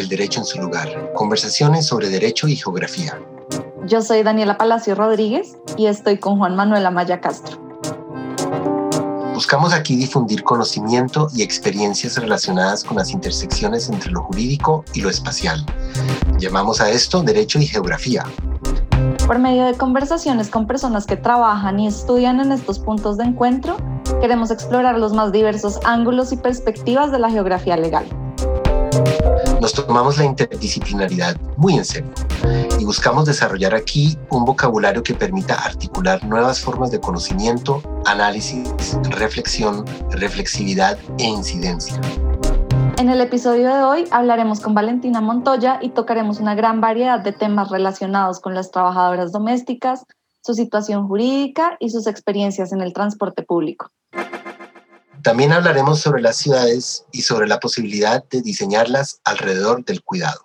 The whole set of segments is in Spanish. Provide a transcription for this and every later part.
El Derecho en su lugar, conversaciones sobre derecho y geografía. Yo soy Daniela Palacio Rodríguez y estoy con Juan Manuel Amaya Castro. Buscamos aquí difundir conocimiento y experiencias relacionadas con las intersecciones entre lo jurídico y lo espacial. Llamamos a esto Derecho y Geografía. Por medio de conversaciones con personas que trabajan y estudian en estos puntos de encuentro, queremos explorar los más diversos ángulos y perspectivas de la geografía legal. Nos tomamos la interdisciplinaridad muy en serio y buscamos desarrollar aquí un vocabulario que permita articular nuevas formas de conocimiento, análisis, reflexión, reflexividad e incidencia. En el episodio de hoy hablaremos con Valentina Montoya y tocaremos una gran variedad de temas relacionados con las trabajadoras domésticas, su situación jurídica y sus experiencias en el transporte público. También hablaremos sobre las ciudades y sobre la posibilidad de diseñarlas alrededor del cuidado.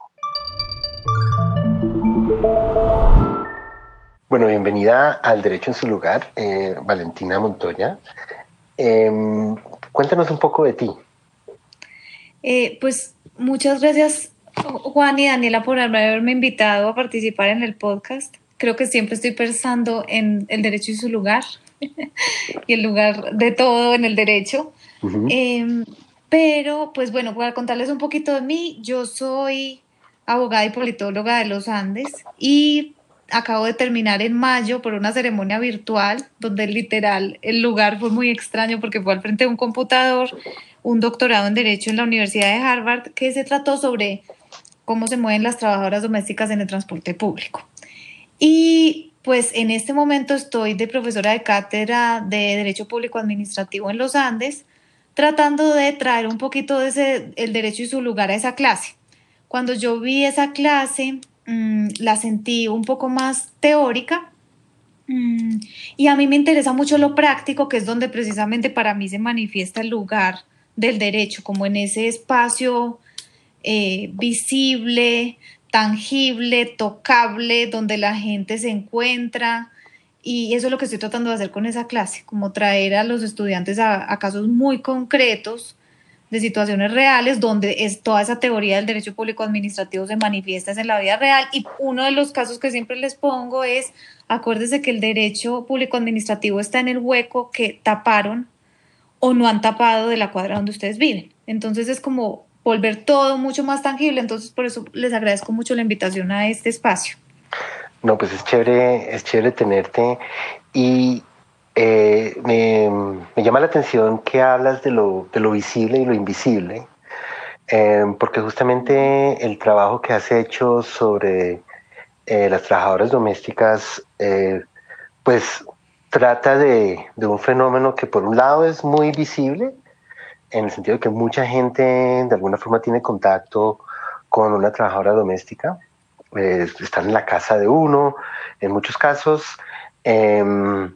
Bueno, bienvenida al Derecho en su lugar, eh, Valentina Montoya. Em, cuéntanos un poco de ti. Eh, pues muchas gracias Juan y Daniela por haberme invitado a participar en el podcast. Creo que siempre estoy pensando en el derecho y su lugar y el lugar de todo en el derecho. Em, pero, pues bueno, voy a contarles un poquito de mí. Yo soy abogada y politóloga de los Andes y acabo de terminar en mayo por una ceremonia virtual donde literal el lugar fue muy extraño porque fue al frente de un computador, un doctorado en Derecho en la Universidad de Harvard que se trató sobre cómo se mueven las trabajadoras domésticas en el transporte público. Y pues en este momento estoy de profesora de cátedra de Derecho Público Administrativo en los Andes, tratando de traer un poquito de ese, el derecho y su lugar a esa clase. Cuando yo vi esa clase, mm, la sentí un poco más teórica mm, y a mí me interesa mucho lo práctico, que es donde precisamente para mí se manifiesta el lugar del derecho, como en ese espacio eh, visible, tangible, tocable, donde la gente se encuentra. Y eso es lo que estoy tratando de hacer con esa clase, como traer a los estudiantes a, casos muy concretos de situaciones reales donde es toda esa teoría del derecho público administrativo se manifiesta en la vida real y uno de los casos que siempre les pongo es acuérdese que el derecho público administrativo está en el hueco que taparon o no han tapado de la cuadra donde ustedes viven. Entonces es como volver todo mucho más tangible. Entonces, por eso les agradezco mucho la invitación a este espacio. No, pues es chévere, es chévere tenerte y eh, me, llama la atención que hablas de lo, de lo visible y lo invisible, eh, porque justamente el trabajo que has hecho sobre eh, las trabajadoras domésticas, pues trata de, de un fenómeno que por un lado es muy visible, en el sentido de que mucha gente de alguna forma tiene contacto con una trabajadora doméstica, eh, están en la casa de uno, en muchos casos, em,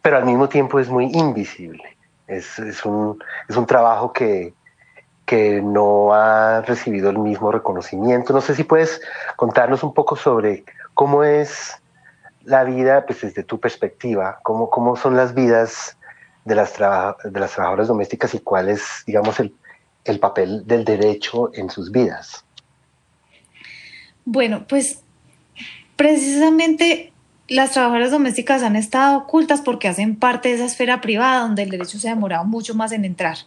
pero al mismo tiempo es muy invisible. Es, es, un, es un trabajo que, que no ha recibido el mismo reconocimiento. No sé si puedes contarnos un poco sobre cómo es la vida pues, desde tu perspectiva, cómo, cómo son las vidas de las, de las trabajadoras domésticas y cuál es, digamos, el, el papel del derecho en sus vidas. Bueno, pues precisamente las trabajadoras domésticas han estado ocultas porque hacen parte de esa esfera privada donde el derecho se ha demorado mucho más en entrar.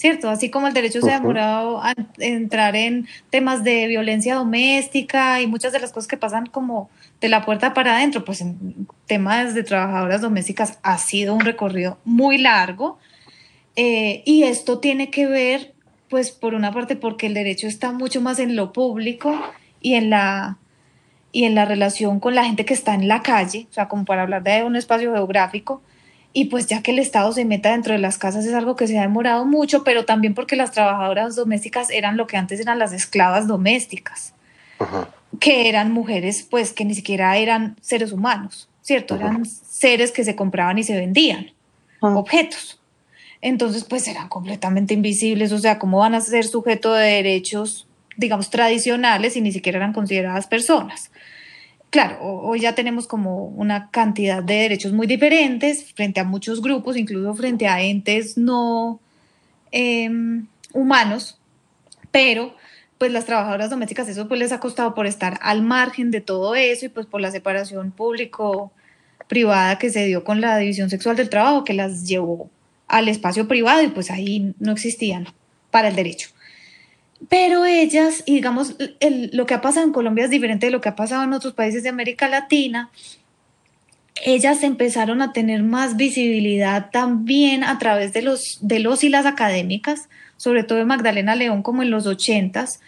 ¿Cierto? Así como el derecho se ha demorado a entrar en temas de violencia doméstica y muchas de las cosas que pasan como de la puerta para adentro, pues en temas de trabajadoras domésticas ha sido un recorrido muy largo eh, y esto tiene que ver, pues por una parte, porque el derecho está mucho más en lo público y en la y en la relación con la gente que está en la calle, o sea, como para hablar de un espacio geográfico, y pues ya que el Estado se meta dentro de las casas es algo que se ha demorado mucho, pero también porque las trabajadoras domésticas eran lo que antes eran las esclavas domésticas, que eran mujeres pues que ni siquiera eran seres humanos, ¿cierto? Eran seres que se compraban y se vendían, objetos. Entonces pues eran completamente invisibles, o sea, ¿cómo van a ser sujeto de derechos, digamos, tradicionales y ni siquiera eran consideradas personas? Claro, hoy ya tenemos como una cantidad de derechos muy diferentes frente a muchos grupos, incluso frente a entes no em, humanos, pero pues las trabajadoras domésticas eso pues les ha costado por estar al margen de todo eso y pues por la separación público privada que se dio con la división sexual del trabajo que las llevó al espacio privado y pues ahí no existían para el derecho. Pero ellas, y digamos, lo que ha pasado en Colombia es diferente de lo que ha pasado en otros países de América Latina, ellas empezaron a tener más visibilidad también a través de los, de los y las académicas, sobre todo de Magdalena León como en los ochentas,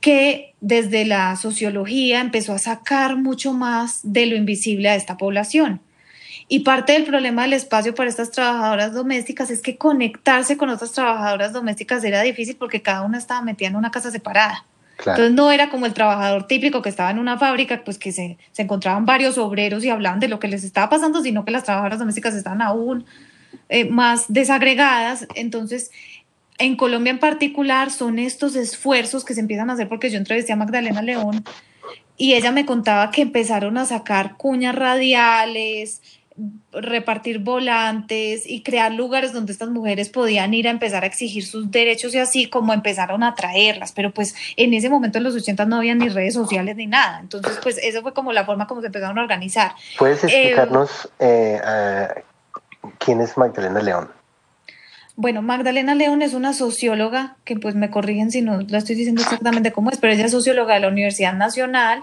que desde la sociología empezó a sacar mucho más de lo invisible a esta población. Y parte del problema del espacio para estas trabajadoras domésticas es que conectarse con otras trabajadoras domésticas era difícil porque cada una estaba metida en una casa separada. Entonces no era como el trabajador típico que estaba en una fábrica, pues que se, se, encontraban varios obreros y hablaban de lo que les estaba pasando, sino que las trabajadoras domésticas estaban aún eh, más desagregadas. Entonces, en Colombia en particular son estos esfuerzos que se empiezan a hacer, porque yo entrevisté a Magdalena León y ella me contaba que empezaron a sacar cuñas radiales, repartir volantes y crear lugares donde estas mujeres podían ir a empezar a exigir sus derechos y así como empezaron a traerlas, pero pues en ese momento en los 80 no había ni redes sociales ni nada, entonces pues eso fue como la forma como se empezaron a organizar. ¿Puedes explicarnos eh, quién es Magdalena León? Bueno, Magdalena León es una socióloga, que pues me corrigen si no la estoy diciendo exactamente cómo es, pero ella es socióloga de la Universidad Nacional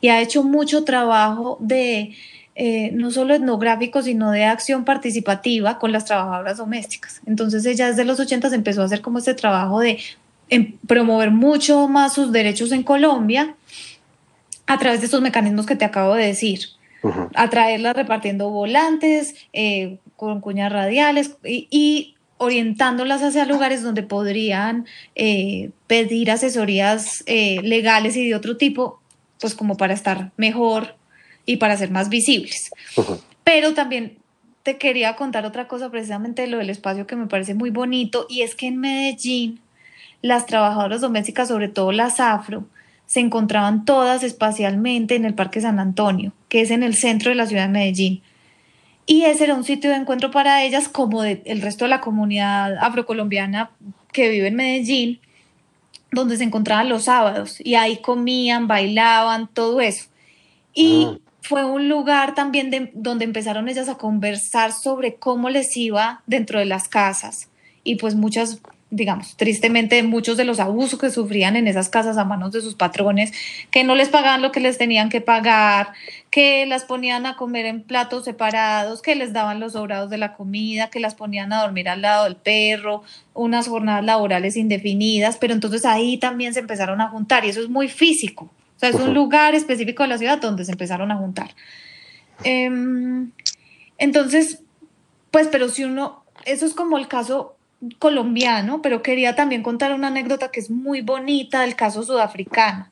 y ha hecho mucho trabajo de eh, no solo etnográfico, sino de acción participativa con las trabajadoras domésticas. Entonces ella desde los 80 empezó a hacer como este trabajo de em, promover mucho más sus derechos en Colombia a través de estos mecanismos que te acabo de decir. Atraerlas repartiendo volantes, eh, con cuñas radiales y orientándolas hacia lugares donde podrían eh, pedir asesorías eh, legales y de otro tipo, pues como para estar mejor y para ser más visibles. Pero también te quería contar otra cosa precisamente de lo del espacio que me parece muy bonito y es que en Medellín las trabajadoras domésticas, sobre todo las afro, se encontraban todas espacialmente en el Parque San Antonio, que es en el centro de la ciudad de Medellín. Y ese era un sitio de encuentro para ellas, como de, el resto de la comunidad afrocolombiana que vive en Medellín, donde se encontraban los sábados y ahí comían, bailaban, todo eso. Y ah. Fue un lugar también de, donde empezaron ellas a conversar sobre cómo les iba dentro de las casas. Y pues muchas digamos, tristemente muchos de los abusos que sufrían en esas casas a manos de sus patrones, que no les pagaban lo que les tenían que pagar, que las ponían a comer en platos separados, que les daban los sobrados de la comida, que las ponían a dormir al lado del perro, unas jornadas laborales indefinidas, pero entonces ahí también se empezaron a juntar y eso es muy físico, o sea, es un lugar específico de la ciudad donde se empezaron a juntar. Em, entonces, pues, pero si uno, eso es como el caso colombiano, pero quería también contar una anécdota que es muy bonita del caso sudafricano.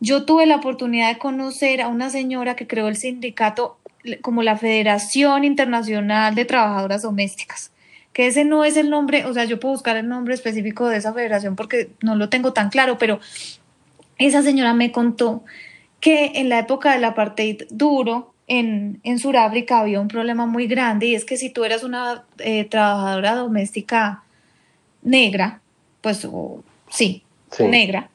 Yo tuve la oportunidad de conocer a una señora que creó el sindicato como la Federación Internacional de Trabajadoras Domésticas, que ese no es el nombre, o sea, yo puedo buscar el nombre específico de esa federación porque no lo tengo tan claro, pero esa señora me contó que en la época del apartheid duro, en, en Sudáfrica había un problema muy grande y es que si tú eras una eh, trabajadora doméstica negra, pues sí, negra,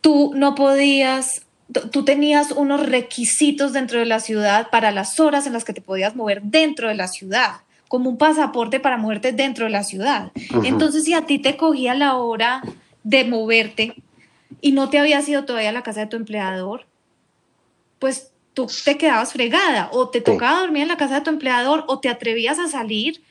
tú no podías, tú tenías unos requisitos dentro de la ciudad para las horas en las que te podías mover dentro de la ciudad como un pasaporte para moverte dentro de la ciudad. Entonces, si a ti te cogía la hora de moverte y no te habías ido todavía a la casa de tu empleador, pues tú te quedabas fregada o te tocaba dormir en la casa de tu empleador o te atrevías a salir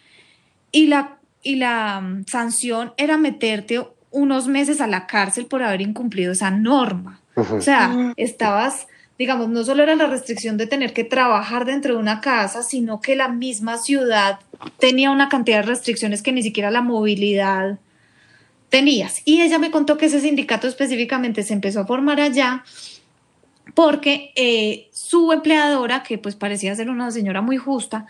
y la, y la mm, sanción era meterte unos meses a la cárcel por haber incumplido esa norma. O sea, estabas, digamos, no solo era la restricción de tener que trabajar dentro de una casa, sino que la misma ciudad tenía una cantidad de restricciones que ni siquiera la movilidad tenías. Y ella me contó que ese sindicato específicamente se empezó a formar allá porque eh, su empleadora, que pues parecía ser una señora muy justa,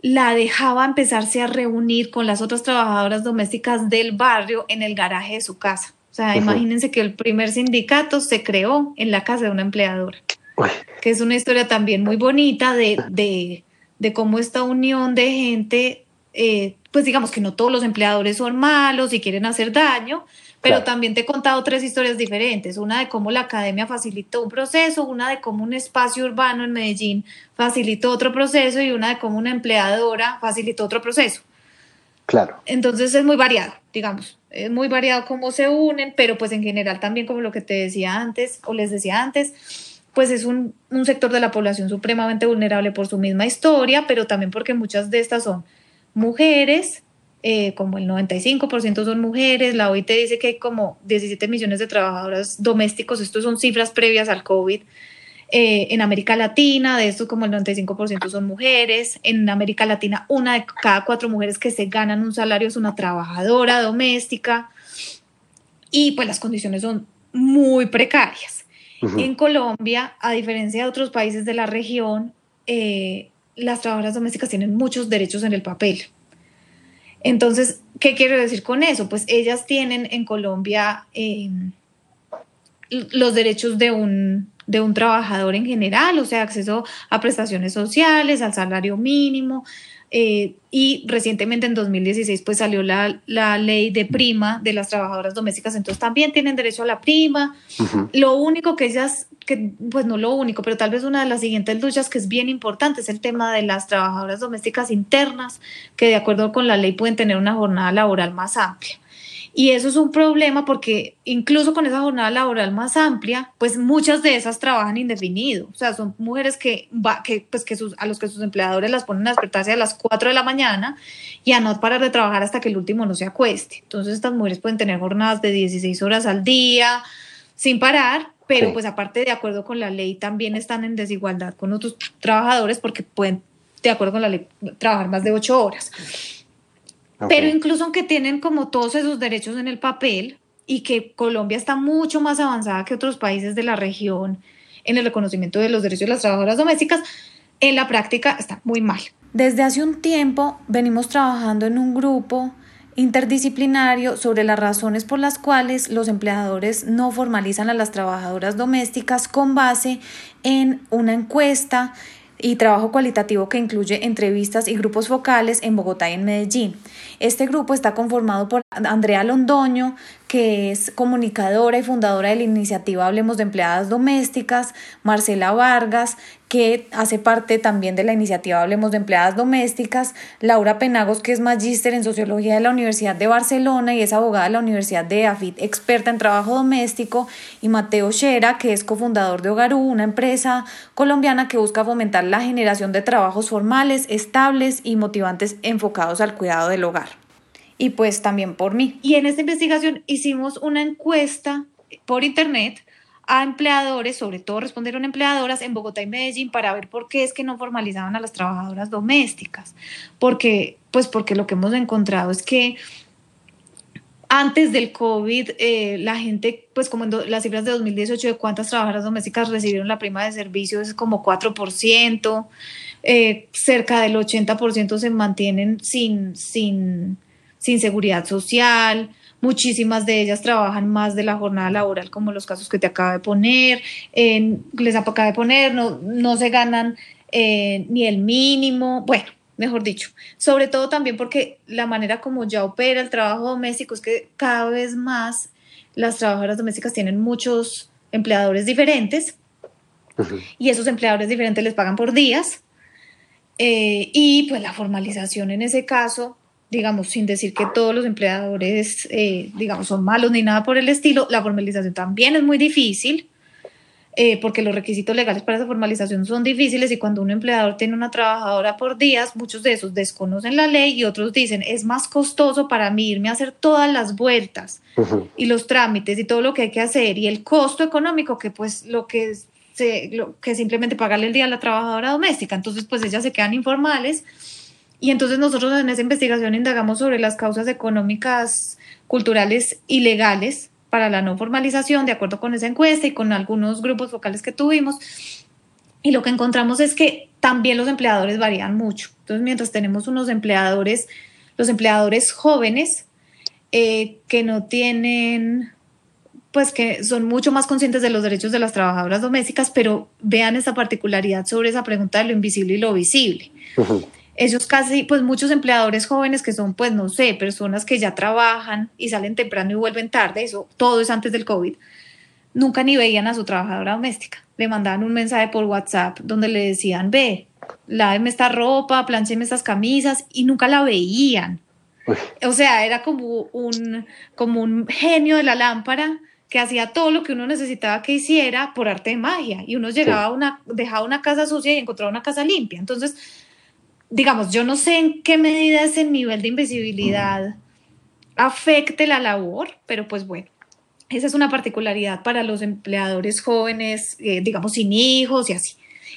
la dejaba empezarse a reunir con las otras trabajadoras domésticas del barrio en el garaje de su casa. O sea, imagínense que el primer sindicato se creó en la casa de una empleadora, que es una historia también muy bonita de, de, cómo esta unión de gente, eh, pues digamos que no todos los empleadores son malos y quieren hacer daño, pero también te he contado tres historias diferentes, una de cómo la academia facilitó un proceso, una de cómo un espacio urbano en Medellín facilitó otro proceso y una de cómo una empleadora facilitó otro proceso. Claro. Entonces es muy variado, digamos, es muy variado cómo se unen, pero pues en general también como lo que te decía antes o les decía antes, pues es un, un sector de la población supremamente vulnerable por su misma historia, pero también porque muchas de estas son mujeres, eh, como el 95% son mujeres, la OIT dice que hay como 17 millones de trabajadoras domésticos, estos son cifras previas al COVID. Eh, en América Latina, de estos como el 95% son mujeres. En América Latina, una de cada cuatro mujeres que se ganan un salario es una trabajadora doméstica. Y pues las condiciones son muy precarias. En Colombia, a diferencia de otros países de la región, eh, las trabajadoras domésticas tienen muchos derechos en el papel. Entonces, ¿qué quiero decir con eso? Pues ellas tienen en Colombia em, los derechos de un, de un trabajador en general, o sea, acceso a prestaciones sociales, al salario mínimo, eh, y recientemente en 2016 pues salió la, la, ley de prima de las trabajadoras domésticas, entonces también tienen derecho a la prima. Lo único que ellas, que, pues no lo único, pero tal vez una de las siguientes luchas que es bien importante es el tema de las trabajadoras domésticas internas, que de acuerdo con la ley pueden tener una jornada laboral más amplia. Y eso es un problema porque incluso con esa jornada laboral más amplia, pues muchas de esas trabajan indefinido. O sea, son mujeres que, va, que, pues que sus, a los que sus empleadores las ponen a despertarse a las 4 de la mañana y a no parar de trabajar hasta que el último no se acueste. Entonces estas mujeres pueden tener jornadas de 16 horas al día sin parar, pero pues aparte de acuerdo con la ley también están en desigualdad con otros trabajadores porque pueden, de acuerdo con la ley, trabajar más de 8 horas. Pero incluso aunque tienen como todos esos derechos en el papel y que Colombia está mucho más avanzada que otros países de la región en el reconocimiento de los derechos de las trabajadoras domésticas, en la práctica está muy mal. Desde hace un tiempo venimos trabajando en un grupo interdisciplinario sobre las razones por las cuales los empleadores no formalizan a las trabajadoras domésticas con base en una encuesta y trabajo cualitativo que incluye entrevistas y grupos focales en Bogotá y en Medellín. Este grupo está conformado por Andrea Londoño, que es comunicadora y fundadora de la iniciativa Hablemos de Empleadas Domésticas, Marcela Vargas, que hace parte también de la iniciativa Hablemos de Empleadas Domésticas, Laura Penagos, que es magíster en Sociología de la Universidad de Barcelona y es abogada de la Universidad de AFIT, experta en trabajo doméstico, y Mateo Shera, que es cofundador de Hogarú, una empresa colombiana que busca fomentar la generación de trabajos formales, estables y motivantes enfocados al cuidado del hogar y pues también por mí. Y en esta investigación hicimos una encuesta por internet a empleadores, sobre todo respondieron empleadoras en Bogotá y Medellín para ver por qué es que no formalizaban a las trabajadoras domésticas. Porque, pues porque lo que hemos encontrado es que antes del COVID, eh, la gente, pues como en las cifras de 2018 de cuántas trabajadoras domésticas recibieron la prima de servicio es como 4%, eh, cerca del 80% se mantienen sin, sin, sin seguridad social, muchísimas de ellas trabajan más de la jornada laboral, como los casos que te acabo de poner, les acabo de poner, no, no se ganan eh, ni el mínimo, bueno, mejor dicho, sobre todo también porque la manera como ya opera el trabajo doméstico es que cada vez más las trabajadoras domésticas tienen muchos empleadores diferentes y esos empleadores diferentes les pagan por días. Eh, y pues la formalización en ese caso digamos, sin decir que todos los empleadores, eh, digamos, son malos ni nada por el estilo, la formalización también es muy difícil, eh, porque los requisitos legales para esa formalización son difíciles y cuando un empleador tiene una trabajadora por días, muchos de esos desconocen la ley y otros dicen, es más costoso para mí irme a hacer todas las vueltas y los trámites y todo lo que hay que hacer y el costo económico que pues lo que se, lo que simplemente pagarle el día a la trabajadora doméstica, entonces pues ellas se quedan informales y entonces nosotros en esa investigación indagamos sobre las causas económicas, culturales y legales para la no formalización, de acuerdo con esa encuesta y con algunos grupos focales que tuvimos. Y lo que encontramos es que también los empleadores varían mucho. Entonces, mientras tenemos unos empleadores, los empleadores jóvenes, eh, que no tienen, pues que son mucho más conscientes de los derechos de las trabajadoras domésticas, pero vean esa particularidad sobre esa pregunta de lo invisible y lo visible. Ellos casi, pues muchos empleadores jóvenes que son, pues no sé, personas que ya trabajan y salen temprano y vuelven tarde, eso todo es antes del COVID, nunca ni veían a su trabajadora doméstica. Le mandaban un mensaje por WhatsApp donde le decían, ve, láveme esta ropa, plancheme estas camisas y nunca la veían. O sea, era como un, como un genio de la lámpara que hacía todo lo que uno necesitaba que hiciera por arte de magia y uno llegaba a una, dejaba una casa sucia y encontraba una casa limpia. Entonces, digamos, yo no sé en qué medida ese nivel de invisibilidad afecte la labor, pero pues bueno, esa es una particularidad para los empleadores jóvenes, eh, digamos, sin hijos y así.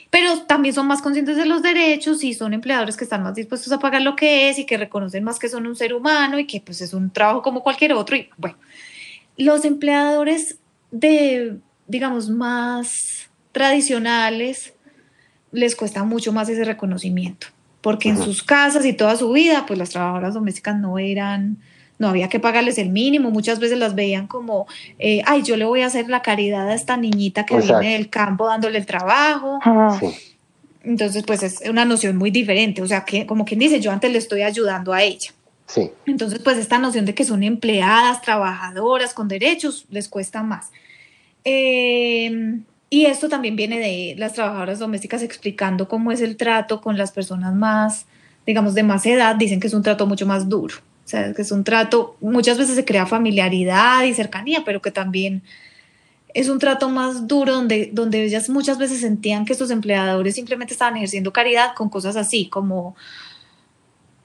Pero también son más conscientes de los derechos y son empleadores que están más dispuestos a pagar lo que es y que reconocen más que son un ser humano y que pues es un trabajo como cualquier otro. Y bueno, los empleadores de, digamos, más tradicionales les cuesta mucho más ese reconocimiento, porque en sus casas y toda su vida, pues las trabajadoras domésticas no eran, no había que pagarles el mínimo, muchas veces las veían como, eh, ay, yo le voy a hacer la caridad a esta niñita que viene del campo dándole el trabajo. Entonces, pues es una noción muy diferente, o sea, que como quien dice, yo antes le estoy ayudando a ella. Entonces, pues esta noción de que son empleadas, trabajadoras, con derechos, les cuesta más. Em, y esto también viene de las trabajadoras domésticas explicando cómo es el trato con las personas más, digamos, de más edad. Dicen que es un trato mucho más duro. O sea, que es un trato, muchas veces se crea familiaridad y cercanía, pero que también es un trato más duro donde, donde ellas muchas veces sentían que estos empleadores simplemente estaban ejerciendo caridad con cosas así, como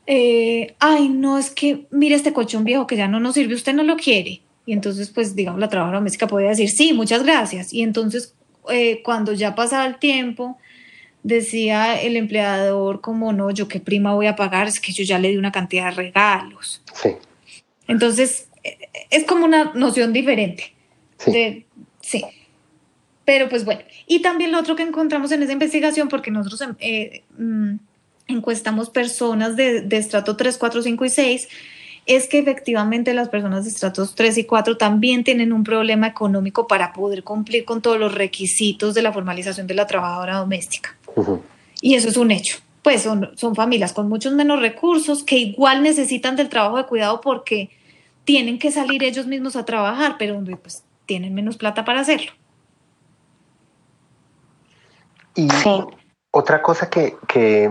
eh, ay, no, es que mire este colchón viejo que ya no nos sirve, usted no lo quiere. Y entonces, pues, digamos, la trabajadora doméstica podía decir, sí, muchas gracias. Y entonces, eh, cuando ya pasaba el tiempo, decía el empleador, como no, yo qué prima voy a pagar, es que yo ya le di una cantidad de regalos. Sí. Entonces, es como una noción diferente. Sí. sí. Pero pues bueno, y también lo otro que encontramos en esa investigación, porque nosotros eh, mm, encuestamos personas de, de estrato 3, 4, 5 y 6, es que efectivamente las personas de estratos 3 y 4 también tienen un problema económico para poder cumplir con todos los requisitos de la formalización de la trabajadora doméstica. Y eso es un hecho. Pues son, son familias con muchos menos recursos que igual necesitan del trabajo de cuidado porque tienen que salir ellos mismos a trabajar, pero pues tienen menos plata para hacerlo. Y otra cosa que, que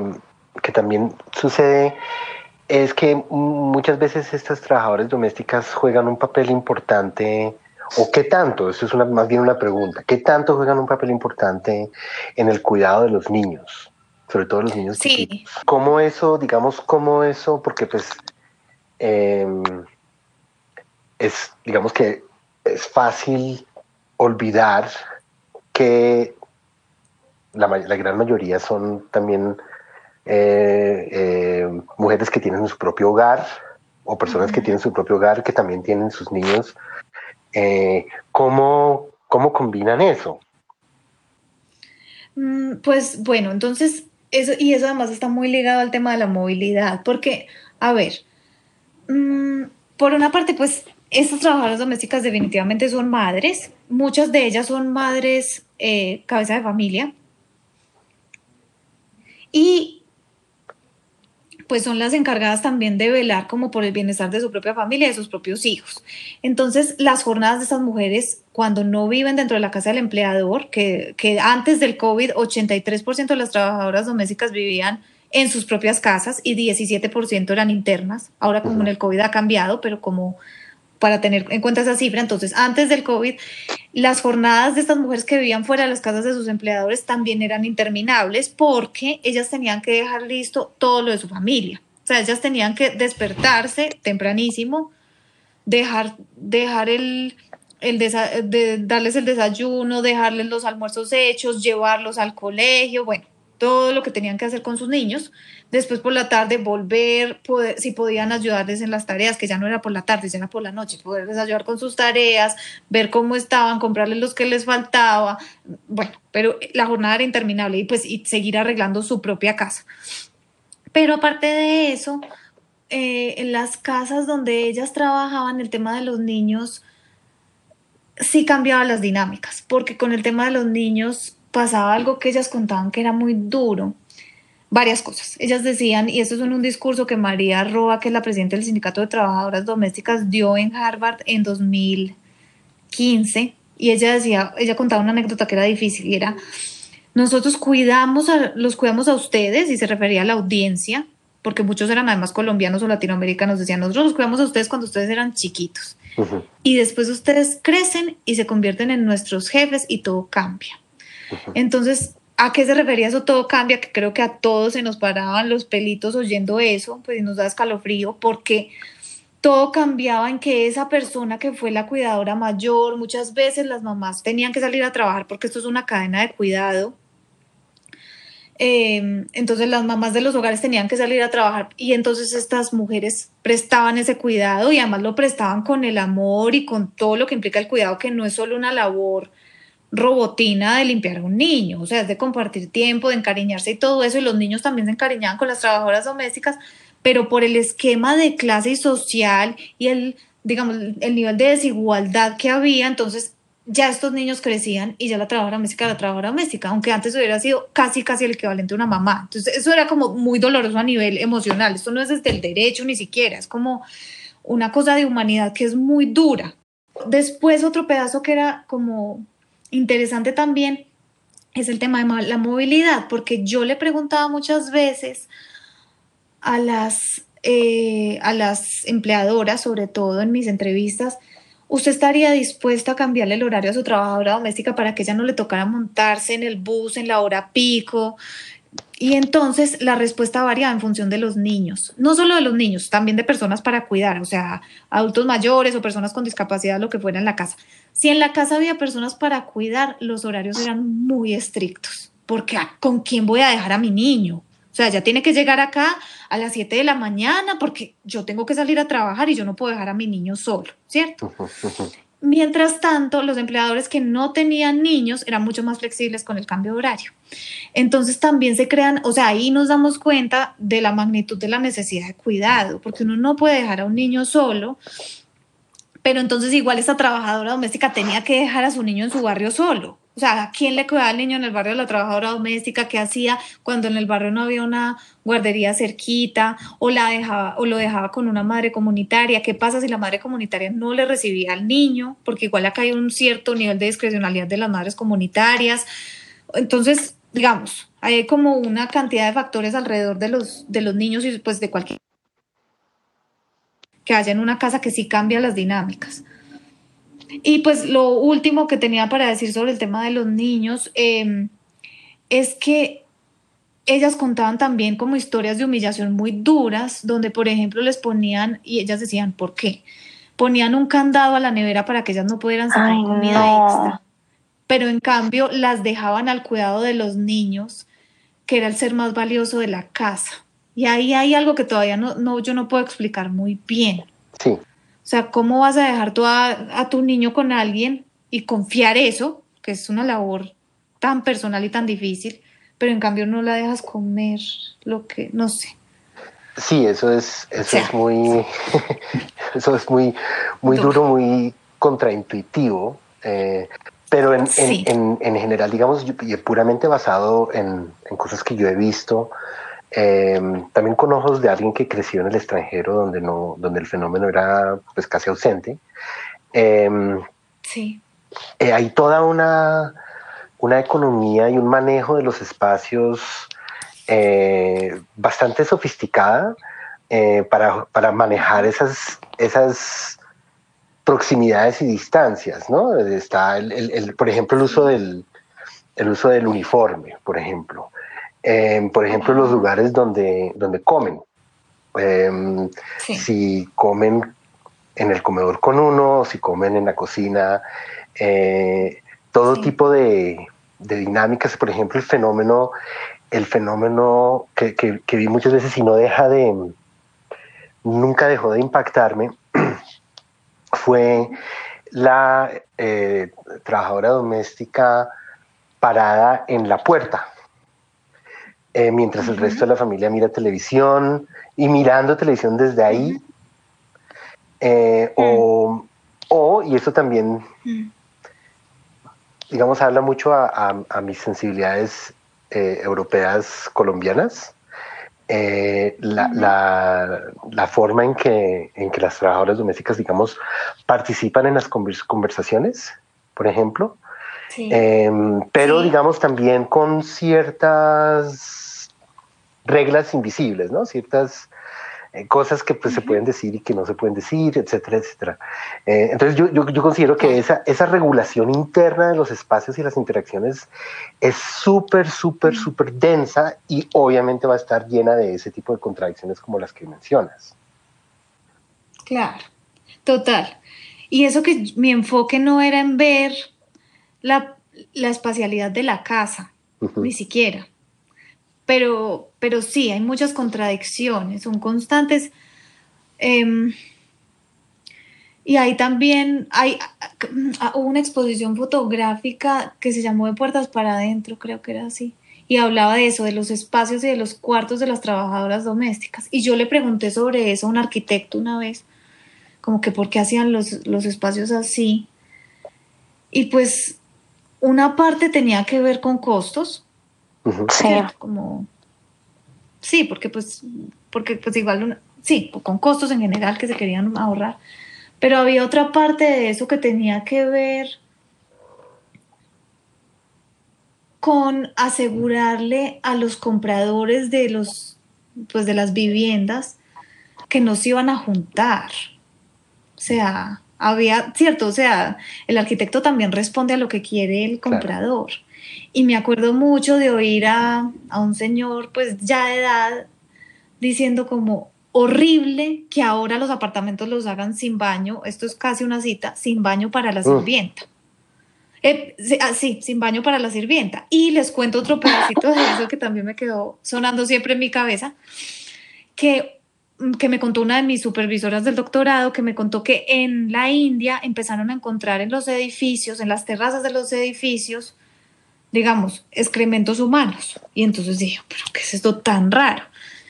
que también sucede es que muchas veces estas trabajadoras domésticas juegan un papel importante, o qué tanto, eso es una, más bien una pregunta, ¿qué tanto juegan un papel importante en el cuidado de los niños? Sobre todo los niños. Sí. ¿Cómo eso, digamos, cómo eso, porque pues em, es, digamos que es fácil olvidar que la, la gran mayoría son también eh, eh, mujeres que tienen su propio hogar o personas que tienen su propio hogar que también tienen sus niños. Eh, ¿cómo, ¿Cómo combinan eso? Mm, pues bueno, entonces, eso, y eso además está muy ligado al tema de la movilidad, porque, a ver, mm, por una parte, pues estas trabajadoras domésticas definitivamente son madres, muchas de ellas son madres cabeza de familia, y pues son las encargadas también de velar como por el bienestar de su propia familia y de sus propios hijos. Entonces, las jornadas de estas mujeres, cuando no viven dentro de la casa del empleador, que, que antes del COVID, 83% de las trabajadoras domésticas vivían en sus propias casas y 17% eran internas. Ahora como en el COVID ha cambiado, pero como para tener en cuenta esa cifra. Entonces, antes del COVID, las jornadas de estas mujeres que vivían fuera de las casas de sus empleadores también eran interminables porque ellas tenían que dejar listo todo lo de su familia. O sea, ellas tenían que despertarse tempranísimo, dejar, dejar el, el de, darles el desayuno, dejarles los almuerzos hechos, llevarlos al colegio, bueno, todo lo que tenían que hacer con sus niños. Después por la tarde volver, si podían ayudarles en las tareas, que ya no era por la tarde, ya era por la noche, poderles ayudar con sus tareas, ver cómo estaban, comprarles los que les faltaba. Bueno, pero la jornada era interminable y pues y seguir arreglando su propia casa. Pero aparte de eso, eh, en las casas donde ellas trabajaban, el tema de los niños sí cambiaba las dinámicas, porque con el tema de los niños pasaba algo que ellas contaban que era muy duro. varias cosas. Ellas decían, y esto es un discurso que María Roa, que es la presidenta del Sindicato de Trabajadoras Domésticas, dio en Harvard en 2015, y ella decía, ella contaba una anécdota que era difícil, y era, nosotros cuidamos a, los cuidamos a ustedes, y se refería a la audiencia, porque muchos eran además colombianos o latinoamericanos, decían, nosotros los cuidamos a ustedes cuando ustedes eran chiquitos. Y después ustedes crecen y se convierten en nuestros jefes y todo cambia. Entonces, ¿a qué se refería eso? Todo cambia, que creo que a todos se nos paraban los pelitos oyendo eso, pues nos da escalofrío, porque todo cambiaba en que esa persona que fue la cuidadora mayor, muchas veces las mamás tenían que salir a trabajar porque esto es una cadena de cuidado Em, entonces las mamás de los hogares tenían que salir a trabajar y entonces estas mujeres prestaban ese cuidado y además lo prestaban con el amor y con todo lo que implica el cuidado, que no es solo una labor robotina de limpiar a un niño, o sea, es de compartir tiempo, de encariñarse y todo eso, y los niños también se encariñaban con las trabajadoras domésticas, pero por el esquema de clase y social y el, digamos, el nivel de desigualdad que había, entonces ya estos niños crecían y ya la trabajadora doméstica la trabajadora doméstica, aunque antes hubiera sido casi casi el equivalente a una mamá. Entonces eso era como muy doloroso a nivel emocional. Esto no es desde el derecho ni siquiera, es como una cosa de humanidad que es muy dura. Después otro pedazo que era como interesante también es el tema de la movilidad, porque yo le preguntaba muchas veces a las, eh, a las empleadoras, sobre todo en mis entrevistas, ¿Usted estaría dispuesta a cambiarle el horario a su trabajadora doméstica para que ella no le tocara montarse en el bus en la hora pico? Y entonces la respuesta variaba en función de los niños, no solo de los niños, también de personas para cuidar, o sea, adultos mayores o personas con discapacidad, lo que fuera en la casa. Si en la casa había personas para cuidar, los horarios eran muy estrictos, porque ¿con quién voy a dejar a mi niño? O sea, ya tiene que llegar acá a las 7 de la mañana porque yo tengo que salir a trabajar y yo no puedo dejar a mi niño solo, ¿cierto? Mientras tanto, los empleadores que no tenían niños eran mucho más flexibles con el cambio de horario. Entonces también se crean, o sea, ahí nos damos cuenta de la magnitud de la necesidad de cuidado, porque uno no puede dejar a un niño solo, pero entonces igual esa trabajadora doméstica tenía que dejar a su niño en su barrio solo. O sea, ¿quién le cuidaba al niño en el barrio de la trabajadora doméstica? ¿Qué hacía cuando en el barrio no había una guardería cerquita? ¿O, la dejaba, o lo dejaba con una madre comunitaria? ¿Qué pasa si la madre comunitaria no le recibía al niño? Porque igual acá hay un cierto nivel de discrecionalidad de las madres comunitarias. Entonces, digamos, hay como una cantidad de factores alrededor de los, de los niños y pues de cualquier que haya en una casa que sí cambia las dinámicas. Y pues lo último que tenía para decir sobre el tema de los niños em, es que ellas contaban también como historias de humillación muy duras, donde por ejemplo les ponían, y ellas decían, ¿por qué? Ponían un candado a la nevera para que ellas no pudieran sacar comida extra, pero en cambio las dejaban al cuidado de los niños, que era el ser más valioso de la casa. Y ahí hay algo que todavía no, no yo no puedo explicar muy bien. Sí. O sea, ¿cómo vas a dejar tú a, tu niño con alguien y confiar eso, que es una labor tan personal y tan difícil, pero en cambio no la dejas comer lo que, no sé. Sí, eso es, eso es muy, eso es muy, muy duro, muy contraintuitivo, eh, pero en, en, en, general, digamos, puramente basado en, cosas que yo he visto, Em, también con ojos de alguien que creció en el extranjero, donde, no, donde el fenómeno era pues, casi ausente. Em, sí. Eh, hay toda una, una economía y un manejo de los espacios eh, bastante sofisticada eh, para, para, manejar esas, esas proximidades y distancias, ¿no? Está, el, el, por ejemplo, el uso del, el uso del uniforme, por ejemplo por ejemplo, los lugares donde, donde comen. Em, si comen en el comedor con uno, si comen en la cocina, eh, todo tipo de, dinámicas, por ejemplo, el fenómeno, el fenómeno que, que, vi muchas veces y no deja de, nunca dejó de impactarme, fue la eh, trabajadora doméstica parada en la puerta eh, mientras el resto de la familia mira televisión y mirando televisión desde ahí. Eh, o, o, y eso también, digamos, habla mucho a, mis sensibilidades eh, europeas colombianas. eh, la, forma en que, en que las trabajadoras domésticas, digamos, participan en las conversaciones, por ejemplo, em, pero digamos también con ciertas reglas invisibles, ¿no? Ciertas eh, cosas que pues, se pueden decir y que no se pueden decir, etcétera, etcétera. Eh, entonces yo, yo, yo, considero que esa, esa regulación interna de los espacios y las interacciones es súper, súper, súper densa y obviamente va a estar llena de ese tipo de contradicciones como las que mencionas. Claro, total. Y eso que mi enfoque no era en ver la, la espacialidad de la casa, ni siquiera pero, pero sí, hay muchas contradicciones, son constantes. Em, y ahí también hay una exposición fotográfica que se llamó De Puertas para Adentro, creo que era así, y hablaba de eso, de los espacios y de los cuartos de las trabajadoras domésticas. Y yo le pregunté sobre eso a un arquitecto una vez, como que por qué hacían los, los espacios así. Y pues una parte tenía que ver con costos, Sí. Como, sí, porque pues, porque pues igual, sí, con costos en general que se querían ahorrar. Pero había otra parte de eso que tenía que ver con asegurarle a los compradores de los pues de las viviendas que no se iban a juntar. O sea, había, cierto, o sea, el arquitecto también responde a lo que quiere el comprador. Y me acuerdo mucho de oír a, un señor, pues ya de edad, diciendo como horrible que ahora los apartamentos los hagan sin baño, esto es casi una cita, sin baño para la sirvienta. Eh, ah, sí, sin baño para la sirvienta. Y les cuento otro pedacito de eso que también me quedó sonando siempre en mi cabeza, que, que me contó una de mis supervisoras del doctorado, que me contó que en la India empezaron a encontrar en los edificios, en las terrazas de los edificios, digamos, excrementos humanos. Y entonces dije, pero ¿qué es esto tan raro?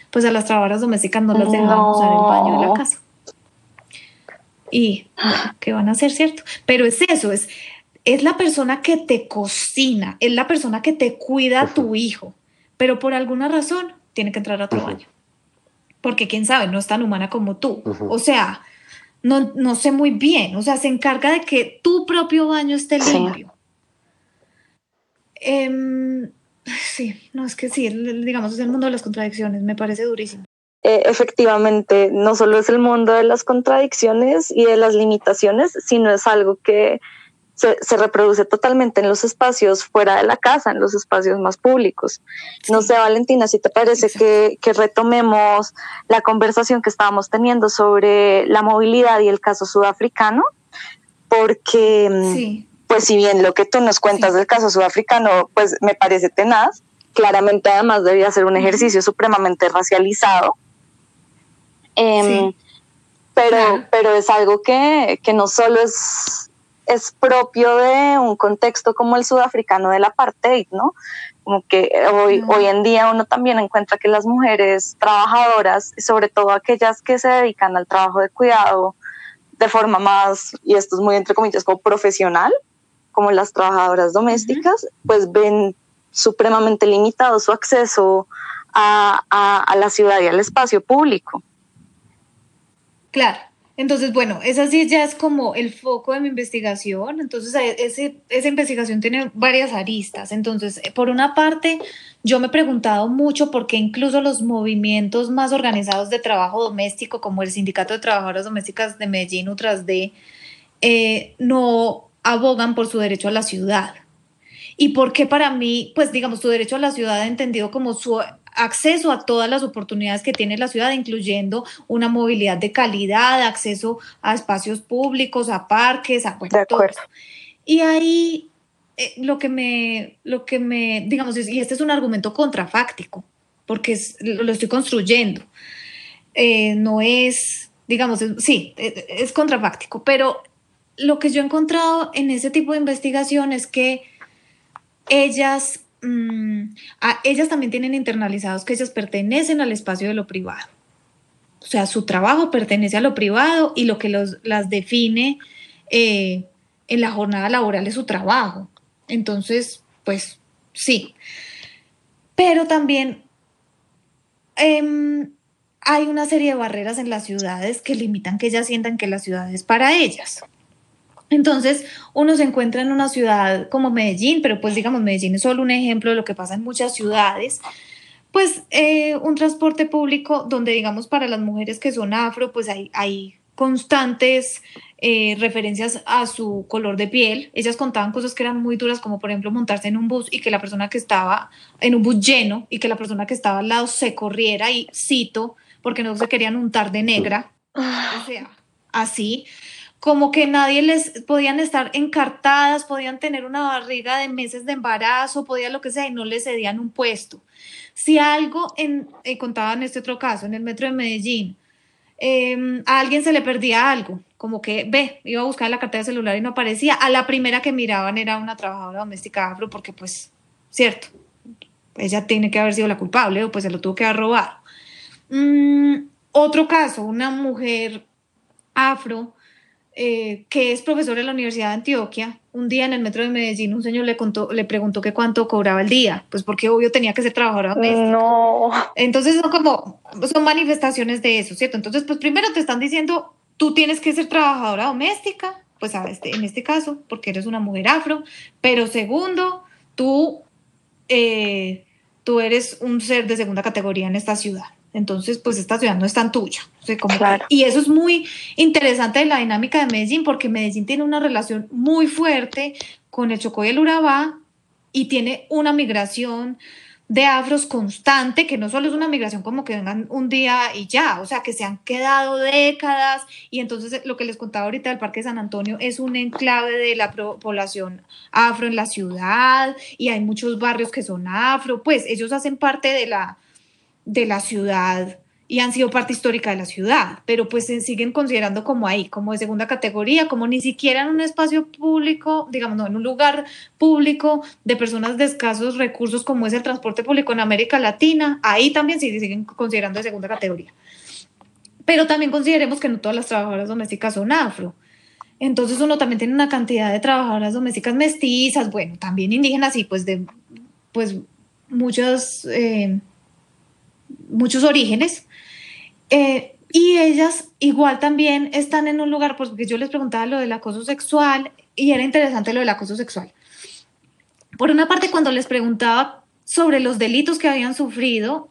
Pues a las trabajadoras domésticas no las dejan usar el baño de la casa. Y, ¿qué van a hacer, cierto? Pero es eso, es, es la persona que te cocina, es la persona que te cuida a tu hijo, pero por alguna razón tiene que entrar a tu baño. Porque quién sabe, no es tan humana como tú. O sea, no, no sé muy bien, o sea, se encarga de que tu propio baño esté limpio. Em, sí, no, es que sí, digamos, es el mundo de las contradicciones, me parece durísimo. Eh, efectivamente, no solo es el mundo de las contradicciones y de las limitaciones, sino es algo que se, reproduce totalmente en los espacios fuera de la casa, en los espacios más públicos. No sé, Valentina, si te parece que, que, retomemos la conversación que estábamos teniendo sobre la movilidad y el caso sudafricano, porque sí pues si bien lo que tú nos cuentas del caso sudafricano, pues me parece tenaz, claramente además debía ser un ejercicio supremamente racializado. Em, pero, pero es algo que, que no solo es, es propio de un contexto como el sudafricano del apartheid, ¿no? Como que hoy, hoy en día uno también encuentra que las mujeres trabajadoras, sobre todo aquellas que se dedican al trabajo de cuidado de forma más, y esto es muy entre comillas, como profesional, como las trabajadoras domésticas, pues ven supremamente limitado su acceso a, la ciudad y al espacio público. Claro. Entonces, bueno, esa sí ya es como el foco de mi investigación. Entonces, ese, esa investigación tiene varias aristas. Entonces, por una parte, yo me he preguntado mucho por qué incluso los movimientos más organizados de trabajo doméstico, como el Sindicato de Trabajadoras Domésticas de Medellín, Utras de, eh, no abogan por su derecho a la ciudad. Y porque para mí, pues digamos, su derecho a la ciudad entendido como su acceso a todas las oportunidades que tiene la ciudad, incluyendo una movilidad de calidad, acceso a espacios públicos, a parques, a bueno, todo Y ahí eh, lo que me, lo que me, digamos, y este es un argumento contrafáctico, porque lo estoy construyendo. Eh, no es, digamos, sí, es, es contrafáctico, pero lo que yo he encontrado en ese tipo de investigación es que ellas, mm, ellas también tienen internalizados que ellas pertenecen al espacio de lo privado. O sea, su trabajo pertenece a lo privado y lo que las define eh, en la jornada laboral es su trabajo. Entonces, pues sí. Pero también em, hay una serie de barreras en las ciudades que limitan que ellas sientan que la ciudad es para ellas. Entonces, uno se encuentra en una ciudad como Medellín, pero pues digamos, Medellín es solo un ejemplo de lo que pasa en muchas ciudades, pues eh, un transporte público donde digamos para las mujeres que son afro, pues hay, hay constantes eh, referencias a su color de piel. Ellas contaban cosas que eran muy duras, como por ejemplo montarse en un bus y que la persona que estaba en un bus lleno y que la persona que estaba al lado se corriera y cito, porque no se querían untar de negra. O sea, así como que nadie les podían estar encartadas, podían tener una barriga de meses de embarazo, podía lo que sea y no les cedían un puesto. Si algo, en, eh, contaba en este otro caso, en el metro de Medellín, em, a alguien se le perdía algo, como que ve, iba a buscar la cartera de celular y no aparecía, a la primera que miraban era una trabajadora doméstica afro, porque pues, cierto, ella tiene que haber sido la culpable o pues se lo tuvo que haber robado. Mm, otro caso, una mujer afro eh, que es profesor en la Universidad de Antioquia, un día en el metro de Medellín un señor le, contó, le preguntó que cuánto cobraba el día, pues porque obvio tenía que ser trabajadora doméstica. No. Entonces son como, son manifestaciones de eso, ¿cierto? Entonces, pues primero te están diciendo, tú tienes que ser trabajadora doméstica, pues este, en este caso, porque eres una mujer afro, pero segundo, tú, eh, tú eres un ser de segunda categoría en esta ciudad entonces pues esta ciudad no es tan tuya. y eso es muy interesante de la dinámica de Medellín, porque Medellín tiene una relación muy fuerte con el Chocó y el Urabá y tiene una migración de afros constante, que no solo es una migración como que vengan un día y ya, o sea, que se han quedado décadas. Y entonces lo que les contaba ahorita del Parque San Antonio es un enclave de la población afro en la ciudad y hay muchos barrios que son afro, pues ellos hacen parte de la, de la ciudad y han sido parte histórica de la ciudad, pero pues se siguen considerando como ahí, como de segunda categoría, como ni siquiera en un espacio público, digamos, no, en un lugar público de personas de escasos recursos como es el transporte público en América Latina, ahí también se siguen considerando de segunda categoría. Pero también consideremos que no todas las trabajadoras domésticas son afro. Entonces uno también tiene una cantidad de trabajadoras domésticas mestizas, bueno, también indígenas y pues de pues muchas... Eh, muchos orígenes. Eh, y ellas igual también están en un lugar, porque yo les preguntaba lo del acoso sexual y era interesante lo del acoso sexual. Por una parte, cuando les preguntaba sobre los delitos que habían sufrido,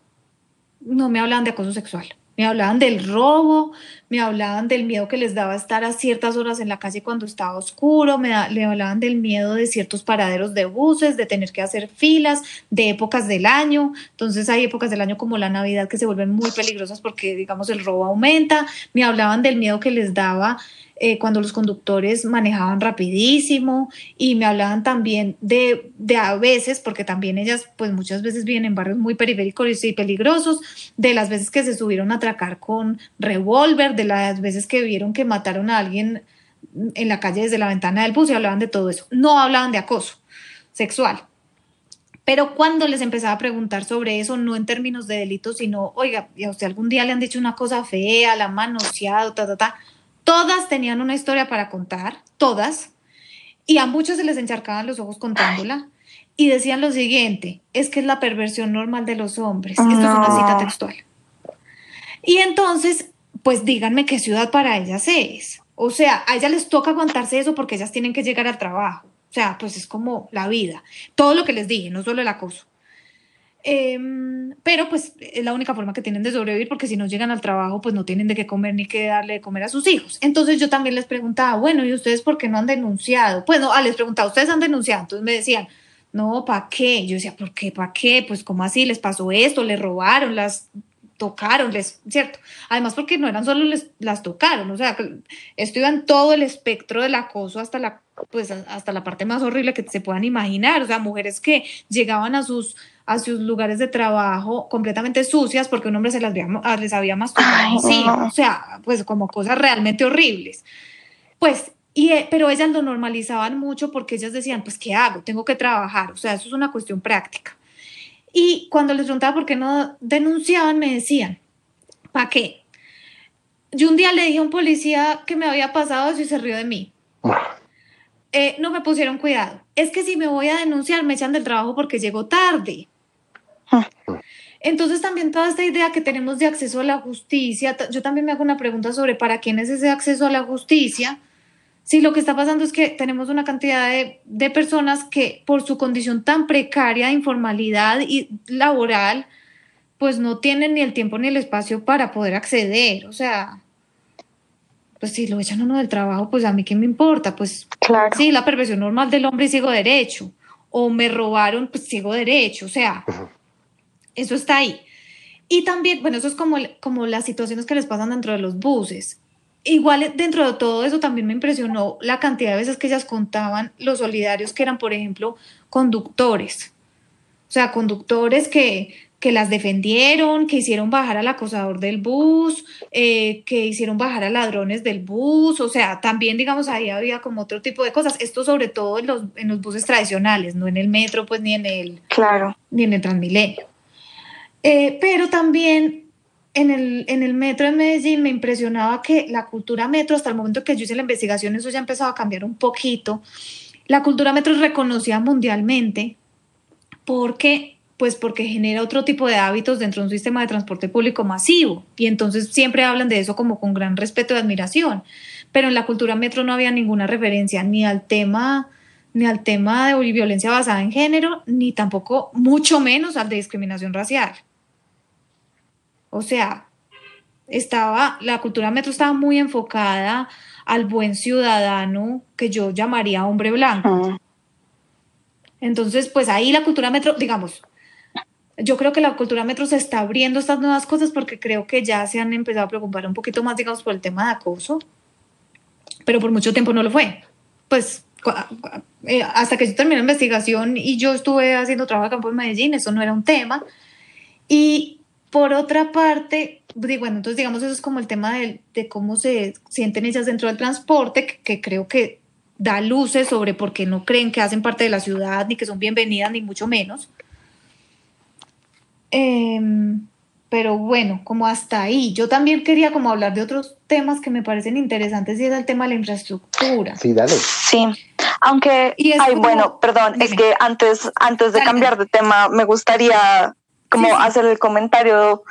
no me hablaban de acoso sexual. Me hablaban del robo, me hablaban del miedo que les daba estar a ciertas horas en la calle cuando estaba oscuro, me, le hablaban del miedo de ciertos paraderos de buses, de tener que hacer filas, de épocas del año. Entonces hay épocas del año como la Navidad que se vuelven muy peligrosas porque, digamos, el robo aumenta. Me hablaban del miedo que les daba eh, cuando los conductores manejaban rapidísimo y me hablaban también de, de a veces, porque también ellas pues muchas veces viven en barrios muy periféricos y peligrosos, de las veces que se subieron a atracar con revólver, de las veces que vieron que mataron a alguien en la calle desde la ventana del bus y hablaban de todo eso. No hablaban de acoso sexual. Pero cuando les empezaba a preguntar sobre eso, no en términos de delitos, sino, oiga, ¿y a usted algún día le han dicho una cosa fea, la han manoseado, ta, ta, ta? Todas tenían una historia para contar, todas, y a muchos se les encharcaban los ojos contándola. Y decían lo siguiente, es que es la perversión normal de los hombres. Esto es una cita textual. Y entonces, pues díganme qué ciudad para ellas es. O sea, a ellas les toca aguantarse eso porque ellas tienen que llegar al trabajo. O sea, pues es como la vida. Todo lo que les dije, no solo el acoso. Em, pero pues es la única forma que tienen de sobrevivir porque si no llegan al trabajo pues no tienen de qué comer ni qué darle de comer a sus hijos. Entonces yo también les preguntaba, bueno, ¿y ustedes por qué no han denunciado? Pues no, ah, les preguntaba, ¿ustedes han denunciado? Entonces me decían, no, ¿para qué? Yo decía, ¿por qué? ¿Para qué? Pues ¿cómo así? ¿Les pasó esto? ¿Les robaron? ¿Las tocaron? les ¿Cierto? Además porque no eran solo les, las tocaron, o sea, esto iba en todo el espectro del acoso hasta la, pues, hasta la parte más horrible que se puedan imaginar, o sea, mujeres que llegaban a sus a sus lugares de trabajo completamente sucias porque un hombre se las había, les había masturbado o sea, pues como cosas realmente horribles. Pues, y, eh, pero ellas lo normalizaban mucho porque ellas decían, pues, ¿qué hago? Tengo que trabajar, o sea, eso es una cuestión práctica. Y cuando les preguntaba por qué no denunciaban, me decían, ¿para qué? Yo un día le dije a un policía que me había pasado y se rió de mí. Eh, no me pusieron cuidado. Es que si me voy a denunciar, me echan del trabajo porque llego tarde. Entonces también toda esta idea que tenemos de acceso a la justicia, yo también me hago una pregunta sobre para quién es ese acceso a la justicia. Si lo que está pasando es que tenemos una cantidad de, de personas que por su condición tan precaria de informalidad y laboral, pues no tienen ni el tiempo ni el espacio para poder acceder. O sea, pues si lo echan uno del trabajo, pues a mí qué me importa, pues claro. sí, la perversión normal del hombre y sigo derecho, o me robaron, pues sigo derecho, o sea, eso está ahí. Y también, bueno, eso es como, como las situaciones que les pasan dentro de los buses. Igual dentro de todo eso también me impresionó la cantidad de veces que ellas contaban los solidarios que eran, por ejemplo, conductores. O sea, conductores que que las defendieron, que hicieron bajar al acosador del bus, eh, que hicieron bajar a ladrones del bus, o sea, también digamos ahí había como otro tipo de cosas, esto sobre todo en los, en los buses tradicionales, no en el metro pues ni en el, claro. ni en el Transmilenio. Eh, pero también en el, en metro de Medellín me impresionaba que la cultura metro, hasta el momento que yo hice la investigación, eso ya empezaba a cambiar un poquito. La cultura metro es reconocida mundialmente porque pues porque genera otro tipo de hábitos dentro de un sistema de transporte público masivo y entonces siempre hablan de eso como con gran respeto y admiración, pero en la cultura metro no había ninguna referencia ni al tema ni al tema de violencia basada en género, ni tampoco mucho menos al de discriminación racial. O sea, estaba la cultura metro estaba muy enfocada al buen ciudadano que yo llamaría hombre blanco. Entonces, pues ahí la cultura metro, digamos, yo creo que la cultura metro se está abriendo estas nuevas cosas porque creo que ya se han empezado a preocupar un poquito más, digamos, por el tema de acoso, pero por mucho tiempo no lo fue. Pues eh, hasta que yo terminé la investigación y yo estuve haciendo trabajo a campo en Medellín, eso no era un tema. Y por otra parte, bueno, entonces digamos eso es como el tema de, de cómo se sienten ellas dentro del transporte, que, que creo que da luces sobre por qué no creen que hacen parte de la ciudad, ni que son bienvenidas, ni mucho menos. Em, pero bueno, como hasta ahí. Yo también quería como hablar de otros temas que me parecen interesantes y es el tema de la infraestructura. Sí, dale. Sí, aunque, ay, bueno, perdón, es que antes, antes de cambiar de tema, me gustaría como hacer el comentario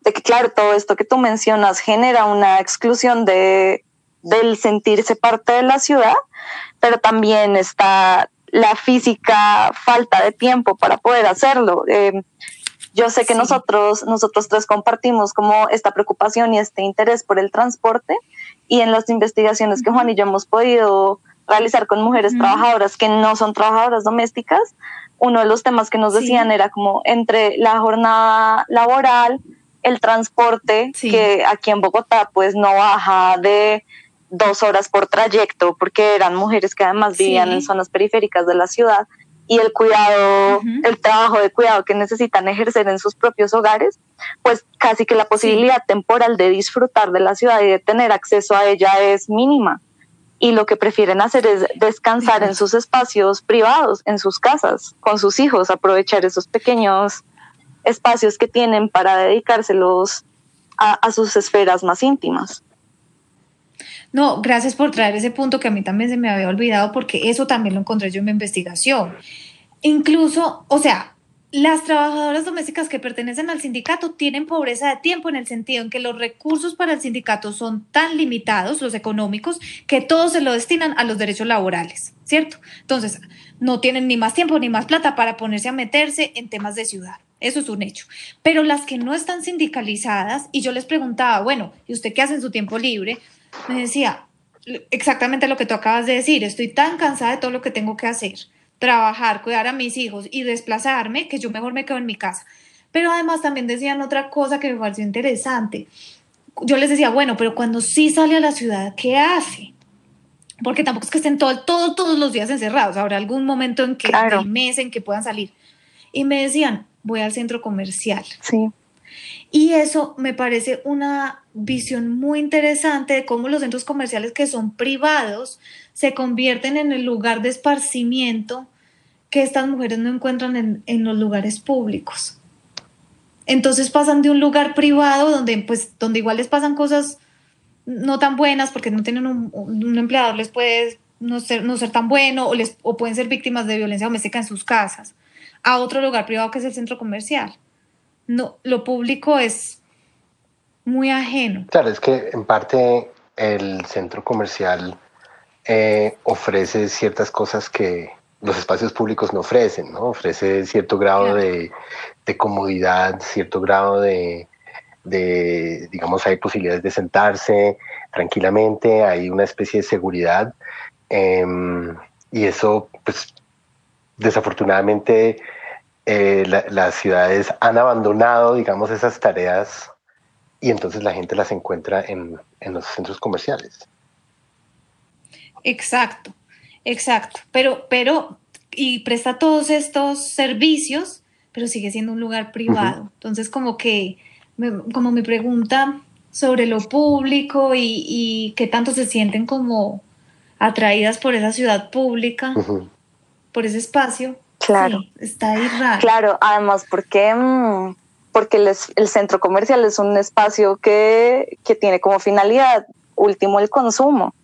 de que, claro, todo esto que tú mencionas genera una exclusión de, del sentirse parte de la ciudad, pero también está la física falta de tiempo para poder hacerlo. Eh, yo sé que nosotros, nosotros tres compartimos como esta preocupación y este interés por el transporte y en las investigaciones que Juan y yo hemos podido realizar con mujeres trabajadoras que no son trabajadoras domésticas, uno de los temas que nos decían era como entre la jornada laboral, el transporte, que aquí en Bogotá pues no baja de dos horas por trayecto, porque eran mujeres que además vivían en zonas periféricas de la ciudad, y el cuidado, el trabajo de cuidado que necesitan ejercer en sus propios hogares, pues casi que la posibilidad temporal de disfrutar de la ciudad y de tener acceso a ella es mínima. Y lo que prefieren hacer es descansar en sus espacios privados, en sus casas, con sus hijos, aprovechar esos pequeños espacios que tienen para dedicárselos a, a sus esferas más íntimas. No, gracias por traer ese punto que a mí también se me había olvidado porque eso también lo encontré yo en mi investigación. Incluso, o sea, las trabajadoras domésticas que pertenecen al sindicato tienen pobreza de tiempo en el sentido en que los recursos para el sindicato son tan limitados, los económicos, que todos se lo destinan a los derechos laborales, ¿cierto? Entonces, no tienen ni más tiempo ni más plata para ponerse a meterse en temas de ciudad. Eso es un hecho. Pero las que no están sindicalizadas, y yo les preguntaba, bueno, ¿y usted qué hace en su tiempo libre? me decía exactamente lo que tú acabas de decir, estoy tan cansada de todo lo que tengo que hacer, trabajar, cuidar a mis hijos y desplazarme, que yo mejor me quedo en mi casa. Pero además también decían otra cosa que me pareció interesante. Yo les decía, bueno, pero cuando sí sale a la ciudad, ¿qué hace? Porque tampoco es que estén todo, todo, todos los días encerrados. Habrá algún momento en que, el mes en que puedan salir. Y me decían, voy al centro comercial. Sí. Y eso me parece una visión muy interesante de cómo los centros comerciales que son privados se convierten en el lugar de esparcimiento que estas mujeres no encuentran en, los lugares públicos. Entonces pasan de un lugar privado donde, pues, donde igual les pasan cosas no tan buenas porque no tienen un, un empleador, les puede no ser, no ser tan bueno o, les, o pueden ser víctimas de violencia doméstica en sus casas, a otro lugar privado que es el centro comercial no, lo público es muy ajeno. Claro, es que en parte el centro comercial eh, ofrece ciertas cosas que los espacios públicos no ofrecen, ¿no? Ofrece cierto grado de, comodidad, cierto grado de, digamos, hay posibilidades de sentarse tranquilamente, hay una especie de seguridad em, y eso, pues, desafortunadamente, eh, las ciudades han abandonado, digamos, esas tareas y entonces la gente las encuentra en, en los centros comerciales. Exacto, exacto. Pero, pero, y presta todos estos servicios, pero sigue siendo un lugar privado. Entonces, como que, como mi pregunta sobre lo público y, y qué tanto se sienten como atraídas por esa ciudad pública, por ese espacio. Claro. está ahí raro. Claro, además porque, mm, porque el, centro comercial es un espacio que, que tiene como finalidad último el consumo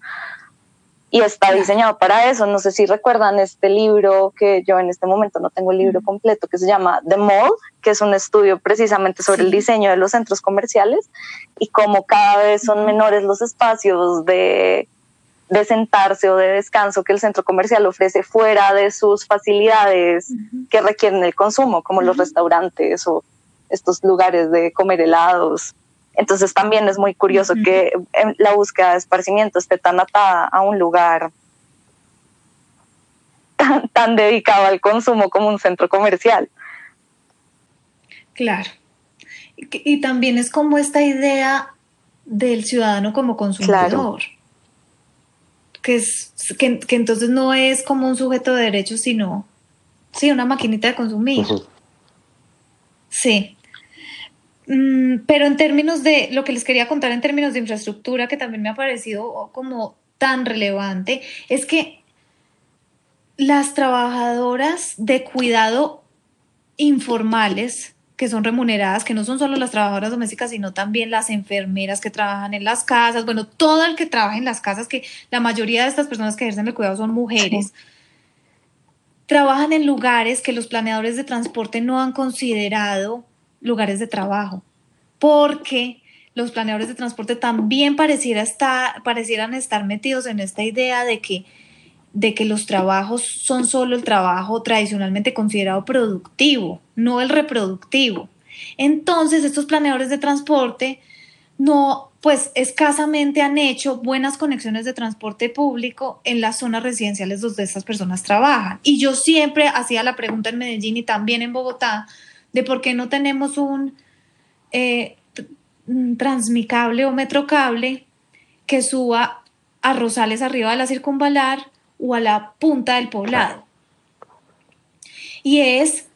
y está diseñado para eso. No sé si recuerdan este libro que yo en este momento no tengo el libro completo, que se llama The Mall, que es un estudio precisamente sobre el diseño de los centros comerciales y cómo cada vez son menores los espacios de, de sentarse o de descanso que el centro comercial ofrece fuera de sus facilidades que requieren el consumo, como los restaurantes o estos lugares de comer helados entonces también es muy curioso que la búsqueda de esparcimiento esté tan atada a un lugar tan, dedicado al consumo como un centro comercial. Claro. Y, también es como esta idea del ciudadano como consumidor. Que, es, que, entonces no es como un sujeto de derechos, sino sí, una maquinita de consumir. Sí. Mm, pero en términos de lo que les quería contar en términos de infraestructura, que también me ha parecido como tan relevante, es que las trabajadoras de cuidado informales, que son remuneradas, que no son solo las trabajadoras domésticas, sino también las enfermeras que trabajan en las casas, bueno, todo el que trabaja en las casas, que la mayoría de estas personas que ejercen el cuidado son mujeres, trabajan en lugares que los planeadores de transporte no han considerado lugares de trabajo, porque los planeadores de transporte también pareciera estar, parecieran estar metidos en esta idea de que, de que los trabajos son solo el trabajo tradicionalmente considerado productivo, no el reproductivo. Entonces, estos planeadores de transporte no, pues escasamente han hecho buenas conexiones de transporte público en las zonas residenciales donde estas personas trabajan. Y yo siempre hacía la pregunta en Medellín y también en Bogotá, de por qué no tenemos un eh, transmicable o metrocable que suba a Rosales arriba de la circunvalar o a la punta del poblado. Y es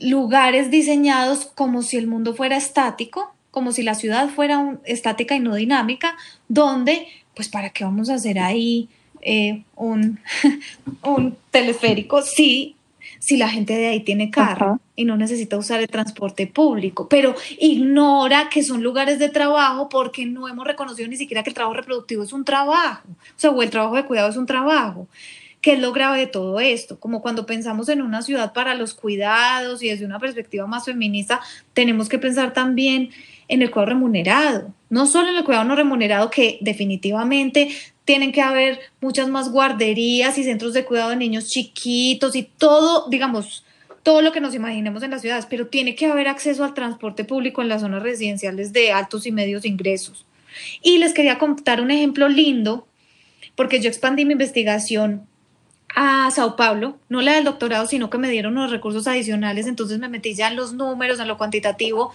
lugares diseñados como si el mundo fuera estático, como si la ciudad fuera estática y no dinámica, donde, pues, ¿para qué vamos a hacer ahí eh, un, un teleférico? Sí, si la gente de ahí tiene carro y no necesita usar el transporte público, pero ignora que son lugares de trabajo porque no hemos reconocido ni siquiera que el trabajo reproductivo es un trabajo, o sea, o el trabajo de cuidado es un trabajo. ¿Qué es lo grave de todo esto? Como cuando pensamos en una ciudad para los cuidados y desde una perspectiva más feminista, tenemos que pensar también en el cuidado remunerado, no solo en el cuidado no remunerado, que definitivamente tienen que haber muchas más guarderías y centros de cuidado de niños chiquitos y todo, digamos, todo lo que nos imaginemos en las ciudades, pero tiene que haber acceso al transporte público en las zonas residenciales de altos y medios ingresos. Y les quería contar un ejemplo lindo, porque yo expandí mi investigación a Sao Paulo, no la del doctorado, sino que me dieron unos recursos adicionales, entonces me metí ya en los números, en lo cuantitativo,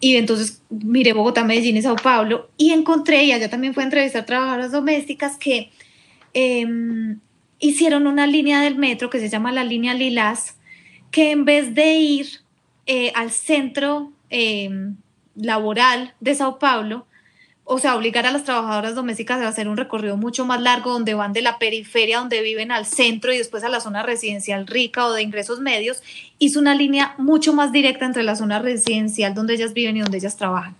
y entonces miré Bogotá, Medellín y Sao Paulo y encontré, y allá también fue a entrevistar trabajadoras domésticas que em, hicieron una línea del metro que se llama la línea Lilas, que en vez de ir eh, al centro em, laboral de Sao Paulo, o sea, obligar a las trabajadoras domésticas a hacer un recorrido mucho más largo donde van de la periferia donde viven al centro y después a la zona residencial rica o de ingresos medios, hizo una línea mucho más directa entre la zona residencial donde ellas viven y donde ellas trabajan.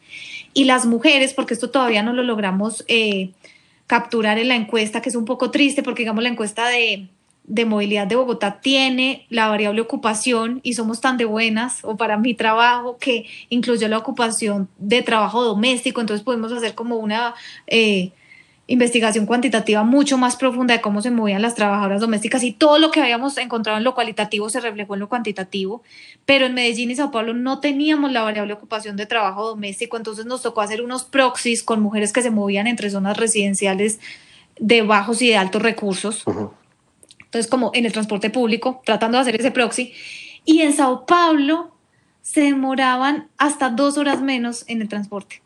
Y las mujeres, porque esto todavía no lo logramos eh, capturar en la encuesta, que es un poco triste porque digamos la encuesta de, de movilidad de Bogotá tiene la variable ocupación y somos tan de buenas, o para mi trabajo, que incluyó la ocupación de trabajo doméstico, entonces podemos hacer como una eh, investigación cuantitativa mucho más profunda de cómo se movían las trabajadoras domésticas y todo lo que habíamos encontrado en lo cualitativo se reflejó en lo cuantitativo, pero en Medellín y Sao Paulo no teníamos la variable ocupación de trabajo doméstico, entonces nos tocó hacer unos proxies con mujeres que se movían entre zonas residenciales de bajos y de altos recursos. Entonces, como en el transporte público, tratando de hacer ese proxy. Y en Sao Paulo se demoraban hasta dos horas menos en el transporte.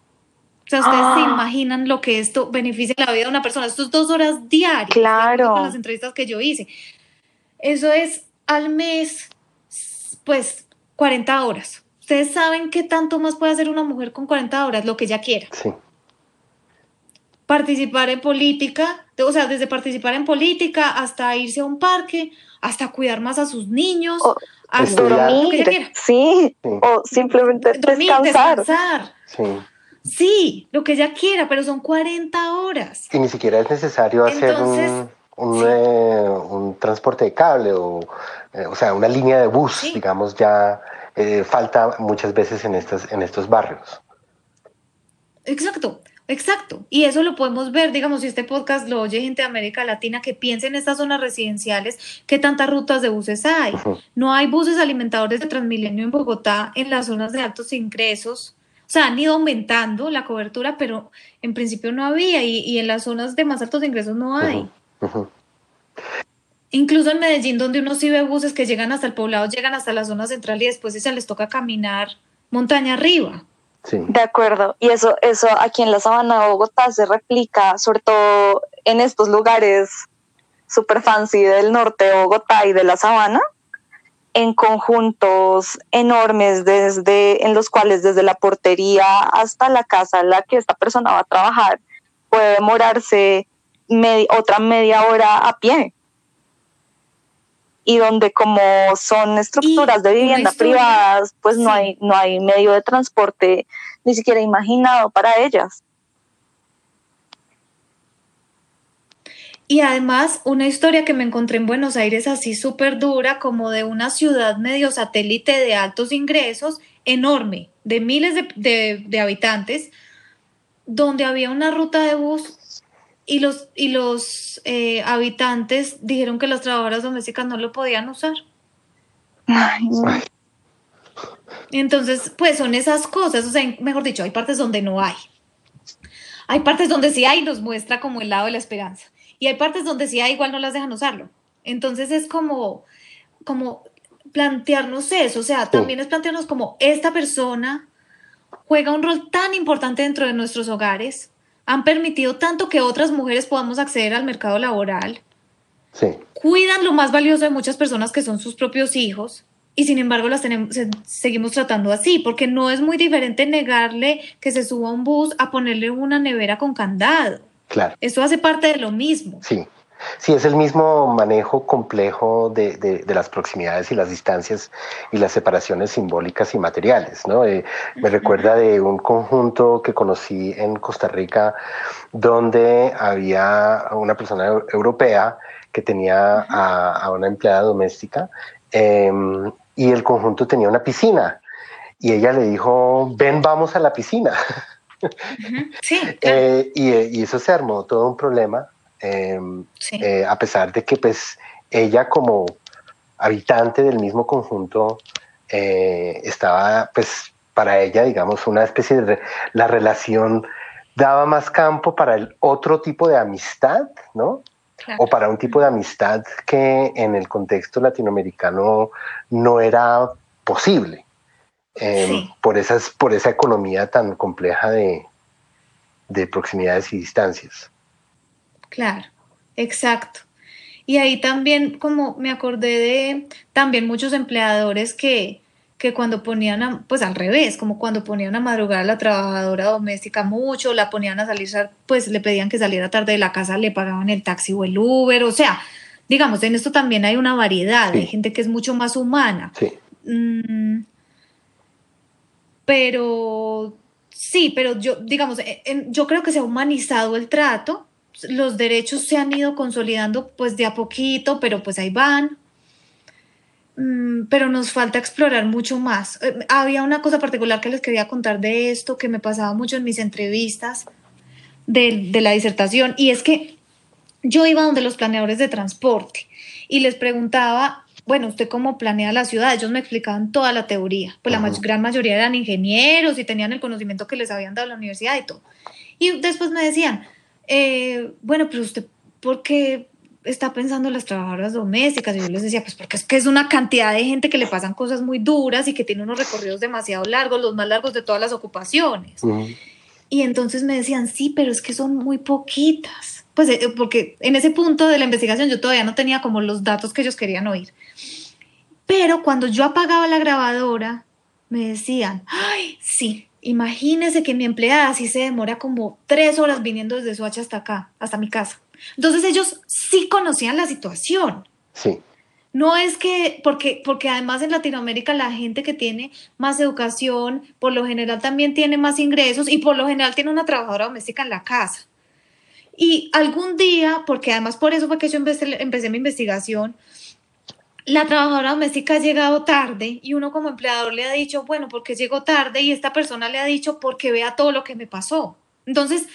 O sea, ustedes se ah. imaginan lo que esto beneficia la vida de una persona. Esto es dos horas diarias. Claro. Con las entrevistas que yo hice. Eso es al mes, pues, 40 horas. Ustedes saben qué tanto más puede hacer una mujer con 40 horas, lo que ella quiera. Sí. Participar en política, o sea, desde participar en política hasta irse a un parque, hasta cuidar más a sus niños, hasta dormir, lo que ella quiera. Sí, o simplemente descansar. Sí. Sí, lo que ella quiera, pero son 40 horas. Y ni siquiera es necesario hacer un, un, eh, un, transporte de cable o, eh, o sea, una línea de bus, digamos, ya eh, falta muchas veces en, estas, en estos barrios. Exacto, exacto. Y eso lo podemos ver, digamos, si este podcast lo oye gente de América Latina que piense en estas zonas residenciales, qué tantas rutas de buses hay. No hay buses alimentadores de Transmilenio en Bogotá en las zonas de altos ingresos o sea, han ido aumentando la cobertura, pero en principio no había y, en las zonas de más altos ingresos no hay. Incluso en Medellín, donde uno sí ve buses que llegan hasta el poblado, llegan hasta la zona central y después se les toca caminar montaña arriba. De acuerdo. Y eso, eso aquí en la sabana de Bogotá se replica, sobre todo en estos lugares super fancy del norte de Bogotá y de la sabana, en conjuntos enormes desde en los cuales desde la portería hasta la casa en la que esta persona va a trabajar puede demorarse otra media hora a pie y donde como son estructuras de vivienda privadas pues no hay no hay medio de transporte ni siquiera imaginado para ellas. Y además una historia que me encontré en Buenos Aires así súper dura, como de una ciudad medio satélite de altos ingresos, enorme, de miles de, habitantes, donde había una ruta de bus y los, y los eh, habitantes dijeron que las trabajadoras domésticas no lo podían usar. Entonces, pues son esas cosas, o sea, mejor dicho, hay partes donde no hay. Hay partes donde sí hay, nos muestra como el lado de la esperanza. Y hay partes donde sí hay, igual no las dejan usarlo. Entonces es como, como plantearnos eso, o sea, también es plantearnos como esta persona juega un rol tan importante dentro de nuestros hogares, han permitido tanto que otras mujeres podamos acceder al mercado laboral, sí. cuidan lo más valioso de muchas personas que son sus propios hijos y sin embargo las tenemos, seguimos tratando así, porque no es muy diferente negarle que se suba a un bus a ponerle una nevera con candado. Claro. Eso hace parte de lo mismo. Sí. Sí, es el mismo manejo complejo de, de, las proximidades y las distancias y las separaciones simbólicas y materiales. ¿no? Eh, me recuerda de un conjunto que conocí en Costa Rica donde había una persona europea que tenía a, una empleada doméstica em, y el conjunto tenía una piscina y ella le dijo, ven, vamos a la piscina. Sí, eh, y, eso se armó todo un problema, em, eh, a pesar de que pues ella como habitante del mismo conjunto eh, estaba pues para ella digamos una especie de la relación daba más campo para el otro tipo de amistad, ¿no? O para un tipo de amistad que en el contexto latinoamericano no era posible. Em, por, esas, por esa economía tan compleja de, de proximidades y distancias. Claro, exacto. Y ahí también, como me acordé de también muchos empleadores que, que cuando ponían, pues al revés, como cuando ponían a madrugar a la trabajadora doméstica mucho, la ponían a salir, pues le pedían que saliera tarde de la casa, le pagaban el taxi o el Uber, o sea, digamos, en esto también hay una variedad, hay gente que es mucho más humana. Sí. Mm, pero sí, pero yo, digamos, yo creo que se ha humanizado el trato los derechos se han ido consolidando pues de a poquito, pero pues ahí van. Mm, pero nos falta explorar mucho más. Eh, había una cosa particular que les quería contar de esto que me pasaba mucho en mis entrevistas de, de la disertación y es que yo iba donde los planeadores de transporte y les preguntaba, bueno, ¿usted cómo planea la ciudad? Ellos me explicaban toda la teoría, pues la gran mayoría eran ingenieros y tenían el conocimiento que les habían dado la universidad y todo. Y después me decían, eh, bueno, pero usted, ¿por qué está pensando en las trabajadoras domésticas? Y yo les decía, pues porque es que es una cantidad de gente que le pasan cosas muy duras y que tiene unos recorridos demasiado largos, los más largos de todas las ocupaciones. Y entonces me decían, sí, pero es que son muy poquitas. Pues eh, porque en ese punto de la investigación yo todavía no tenía como los datos que ellos querían oír. Pero cuando yo apagaba la grabadora, me decían, ay, sí, imagínese que mi empleada así se demora como tres horas viniendo desde Soacha hasta acá, hasta mi casa. Entonces ellos sí conocían la situación. Sí. No es que, porque, porque además en Latinoamérica la gente que tiene más educación, por lo general también tiene más ingresos y por lo general tiene una trabajadora doméstica en la casa. Y algún día, porque además por eso fue que yo empecé, empecé mi investigación, la trabajadora doméstica ha llegado tarde y uno como empleador le ha dicho, bueno, porque llegó tarde y esta persona le ha dicho porque vea todo lo que me pasó. Entonces,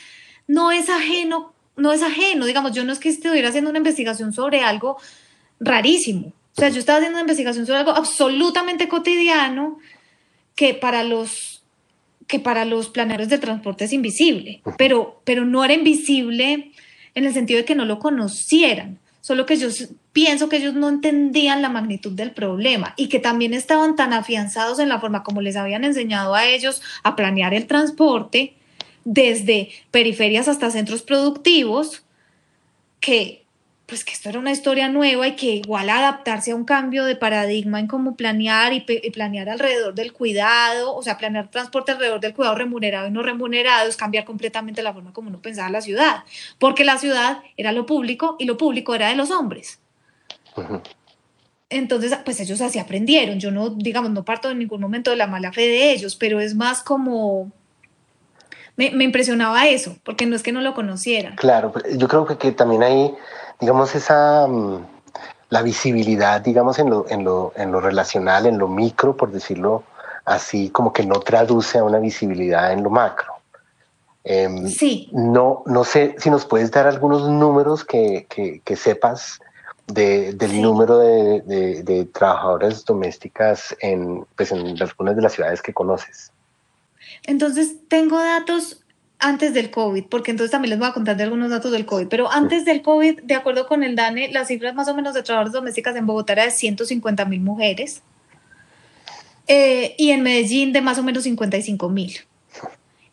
no es ajeno, no es ajeno, digamos, yo no es que estuviera haciendo una investigación sobre algo rarísimo. O sea, yo estaba haciendo una investigación sobre algo absolutamente cotidiano que para los que para los planeros de transporte es invisible, pero, pero no era invisible en el sentido de que no lo conocieran, solo que yo pienso que ellos no entendían la magnitud del problema y que también estaban tan afianzados en la forma como les habían enseñado a ellos a planear el transporte desde periferias hasta centros productivos, que pues que esto era una historia nueva y que igual adaptarse a un cambio de paradigma en cómo planear y, planear alrededor del cuidado, o sea, planear transporte alrededor del cuidado remunerado y no remunerado es cambiar completamente la forma como uno pensaba la ciudad, porque la ciudad era lo público y lo público era de los hombres. Entonces, pues ellos así aprendieron. Yo no, digamos, no parto en ningún momento de la mala fe de ellos, pero es más como, me, impresionaba eso, porque no es que no lo conocieran. Claro, yo creo que, que también hay digamos, esa, mm, la visibilidad, digamos, en lo, en, lo, en lo relacional, en lo micro, por decirlo así, como que no traduce a una visibilidad en lo macro. Em, sí. No, no sé si nos puedes dar algunos números que, que, sepas de, del número de, de, de, trabajadoras domésticas en, pues en algunas de las ciudades que conoces. Entonces, tengo datos antes del COVID, porque entonces también les voy a contar de algunos datos del COVID, pero antes del COVID, de acuerdo con el DANE, las cifras más o menos de trabajadoras domésticas en Bogotá era de 150 mil mujeres eh, y en Medellín de más o menos 55 mil.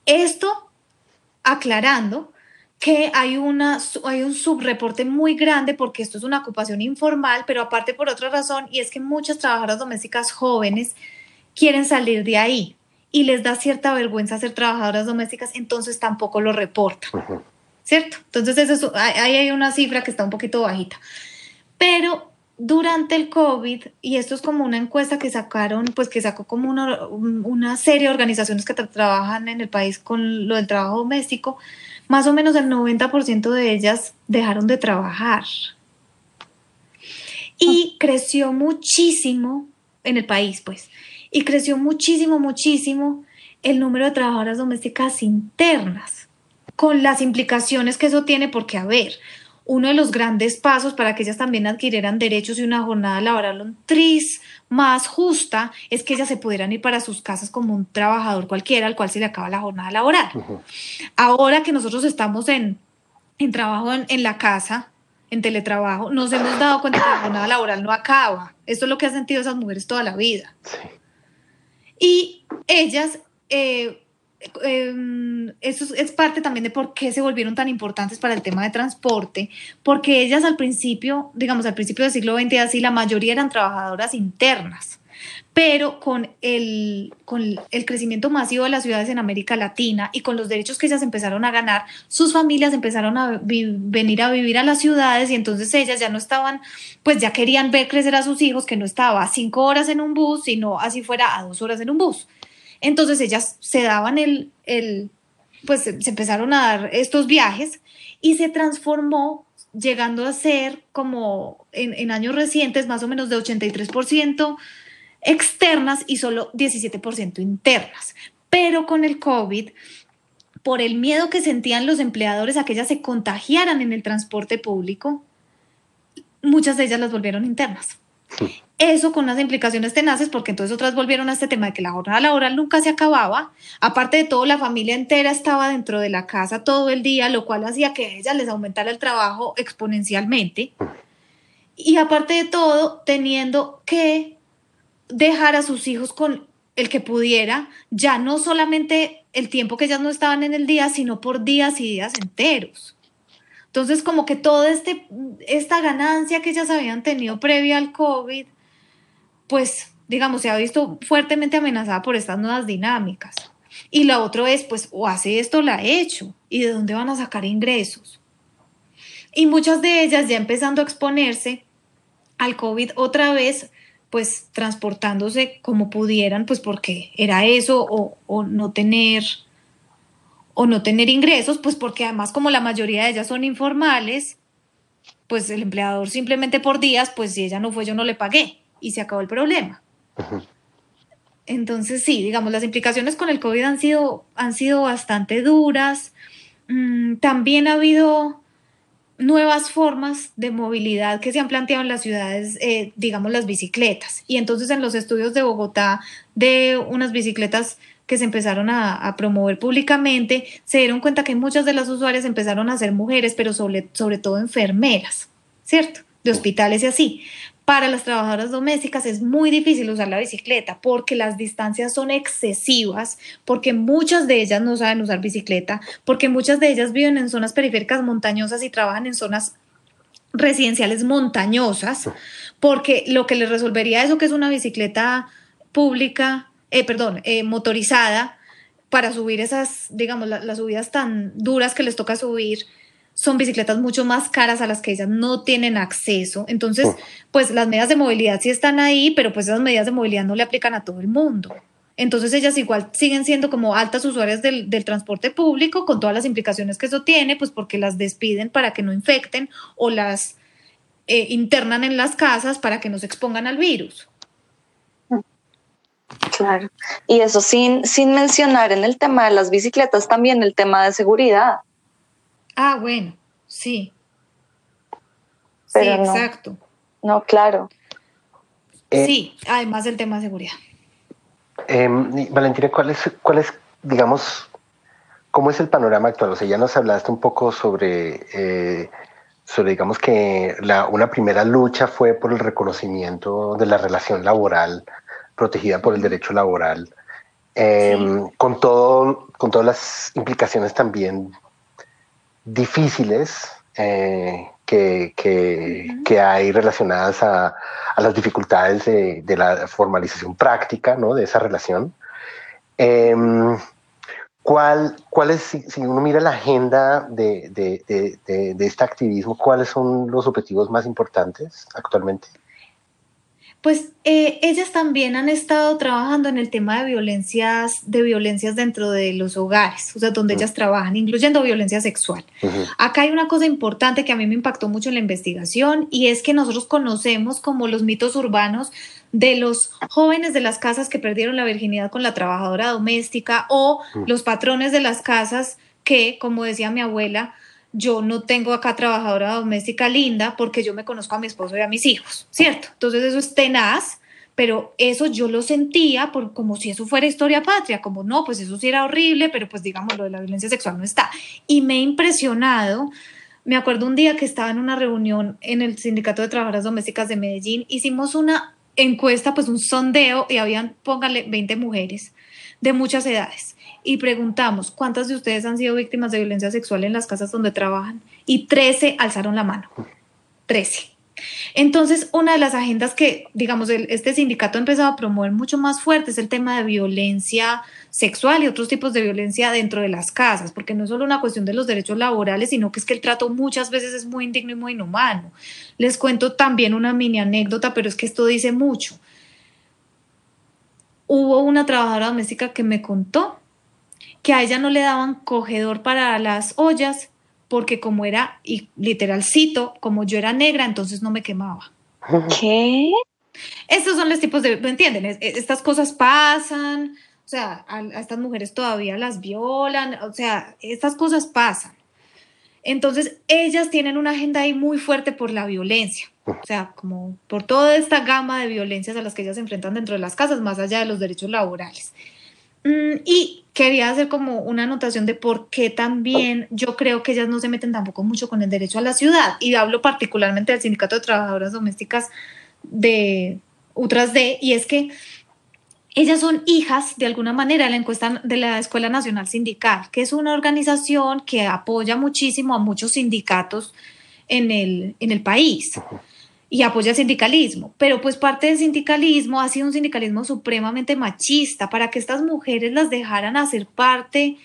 Esto aclarando que hay, una, hay un subreporte muy grande porque esto es una ocupación informal, pero aparte por otra razón, y es que muchas trabajadoras domésticas jóvenes quieren salir de ahí y les da cierta vergüenza ser trabajadoras domésticas, entonces tampoco lo reportan. ¿Cierto? Entonces eso, ahí hay una cifra que está un poquito bajita. Pero durante el COVID, y esto es como una encuesta que sacaron, pues que sacó como una, una serie de organizaciones que trabajan en el país con lo del trabajo doméstico, más o menos el 90% de ellas dejaron de trabajar. Y creció muchísimo en el país, pues y creció muchísimo, muchísimo el número de trabajadoras domésticas internas, con las implicaciones que eso tiene, porque, a ver, uno de los grandes pasos para que ellas también adquirieran derechos y una jornada laboral un tris más justa es que ellas se pudieran ir para sus casas como un trabajador cualquiera al cual se le acaba la jornada laboral. Ahora que nosotros estamos en, en trabajo en, en, la casa, en teletrabajo, nos hemos dado cuenta que la jornada laboral no acaba. Esto es lo que han sentido esas mujeres toda la vida. Sí. Y ellas, eh, em, eso es parte también de por qué se volvieron tan importantes para el tema de transporte, porque ellas al principio, digamos, al principio del siglo XX, así, la mayoría eran trabajadoras internas pero con el, con el crecimiento masivo de las ciudades en América Latina y con los derechos que ellas empezaron a ganar, sus familias empezaron a venir a vivir a las ciudades y entonces ellas ya no estaban, pues ya querían ver crecer a sus hijos, que no estaba a cinco horas en un bus, sino así fuera a dos horas en un bus. Entonces ellas se daban el, el pues se empezaron a dar estos viajes y se transformó llegando a ser como en, en años recientes más o menos de 83% externas y solo 17% internas. Pero con el COVID, por el miedo que sentían los empleadores a que ellas se contagiaran en el transporte público, muchas de ellas las volvieron internas. Eso con unas implicaciones tenaces, porque entonces otras volvieron a este tema de que la jornada laboral nunca se acababa. Aparte de todo, la familia entera estaba dentro de la casa todo el día, lo cual hacía que a ellas les aumentara el trabajo exponencialmente. Y aparte de todo, teniendo que dejar a sus hijos con el que pudiera, ya no solamente el tiempo que ellas no estaban en el día, sino por días y días enteros. Entonces, como que toda este, esta ganancia que ellas habían tenido previa al COVID, pues, digamos, se ha visto fuertemente amenazada por estas nuevas dinámicas. Y lo otro es, pues, o hace esto, la ha hecho, y de dónde van a sacar ingresos. Y muchas de ellas ya empezando a exponerse al COVID otra vez, pues transportándose como pudieran, pues porque era eso o, o, no tener o no tener ingresos, pues porque además como la mayoría de ellas son informales, pues el empleador simplemente por días, pues si ella no fue yo no le pagué y se acabó el problema. Entonces sí, digamos, las implicaciones con el COVID han sido, han sido bastante duras. Mm, también ha habido nuevas formas de movilidad que se han planteado en las ciudades, eh, digamos las bicicletas. Y entonces en los estudios de Bogotá de unas bicicletas que se empezaron a, a, promover públicamente, se dieron cuenta que muchas de las usuarias empezaron a ser mujeres, pero sobre, sobre todo enfermeras, ¿cierto? De hospitales y así. Para las trabajadoras domésticas es muy difícil usar la bicicleta porque las distancias son excesivas, porque muchas de ellas no saben usar bicicleta, porque muchas de ellas viven en zonas periféricas montañosas y trabajan en zonas residenciales montañosas, porque lo que les resolvería eso que es una bicicleta pública, eh, perdón, eh, motorizada, para subir esas, digamos, la, las subidas tan duras que les toca subir, son bicicletas mucho más caras a las que ellas no tienen acceso. Entonces, oh. pues las medidas de movilidad sí están ahí, pero pues esas medidas de movilidad no le aplican a todo el mundo. Entonces ellas igual siguen siendo como altas usuarias del, del, transporte público con todas las implicaciones que eso tiene, pues porque las despiden para que no infecten o las eh, internan en las casas para que no se expongan al virus. Claro. Y eso sin, sin mencionar en el tema de las bicicletas también el tema de seguridad. Ah, bueno, sí. Pero sí, no, exacto. No, claro. Eh, sí, además del tema de seguridad. Eh, Valentina, ¿cuál es, ¿cuál es, digamos, cómo es el panorama actual? O sea, ya nos hablaste un poco sobre, eh, sobre digamos que la, una primera lucha fue por el reconocimiento de la relación laboral protegida por el derecho laboral, eh, sí. con, todo, con todas las implicaciones también difíciles eh, que, que, uh -huh. que, hay relacionadas a, a las dificultades de, de, la formalización práctica ¿no? de esa relación. Eh, ¿cuál, ¿Cuál es, si, si, uno mira la agenda de, de, de, este activismo, cuáles son los objetivos más importantes actualmente? Pues eh, ellas también han estado trabajando en el tema de violencias, de violencias dentro de los hogares, o sea, donde uh -huh. ellas trabajan, incluyendo violencia sexual. Uh -huh. Acá hay una cosa importante que a mí me impactó mucho en la investigación y es que nosotros conocemos como los mitos urbanos de los jóvenes de las casas que perdieron la virginidad con la trabajadora doméstica o uh -huh. los patrones de las casas que, como decía mi abuela, yo no tengo acá trabajadora doméstica linda porque yo me conozco a mi esposo y a mis hijos, ¿cierto? Entonces eso es tenaz, pero eso yo lo sentía por, como si eso fuera historia patria, como no, pues eso sí era horrible, pero pues digamos lo de la violencia sexual no está. Y me he impresionado, me acuerdo un día que estaba en una reunión en el Sindicato de Trabajadoras Domésticas de Medellín, hicimos una encuesta, pues un sondeo y habían, póngale, 20 mujeres de muchas edades y preguntamos cuántas de ustedes han sido víctimas de violencia sexual en las casas donde trabajan y 13 alzaron la mano. 13. Entonces, una de las agendas que, digamos, este sindicato ha empezado a promover mucho más fuerte es el tema de violencia sexual y otros tipos de violencia dentro de las casas, porque no es solo una cuestión de los derechos laborales, sino que es que el trato muchas veces es muy indigno y muy inhumano. Les cuento también una mini anécdota, pero es que esto dice mucho. Hubo una trabajadora doméstica que me contó que a ella no le daban cogedor para las ollas porque como era, y literal cito, como yo era negra, entonces no me quemaba. ¿Qué? Estos son los tipos de, ¿me entienden? Estas cosas pasan, o sea, a, estas mujeres todavía las violan, o sea, estas cosas pasan. Entonces, ellas tienen una agenda ahí muy fuerte por la violencia, o sea, como por toda esta gama de violencias a las que ellas se enfrentan dentro de las casas, más allá de los derechos laborales. Mm, y quería hacer como una anotación de por qué también yo creo que ellas no se meten tampoco mucho con el derecho a la ciudad. Y hablo particularmente del Sindicato de Trabajadoras Domésticas de Utras D, y es que ellas son hijas, de alguna manera, de la encuesta de la Escuela Nacional Sindical, que es una organización que apoya muchísimo a muchos sindicatos en el, en el país y apoya el sindicalismo, pero pues parte del sindicalismo ha sido un sindicalismo supremamente machista para que estas mujeres las dejaran hacer parte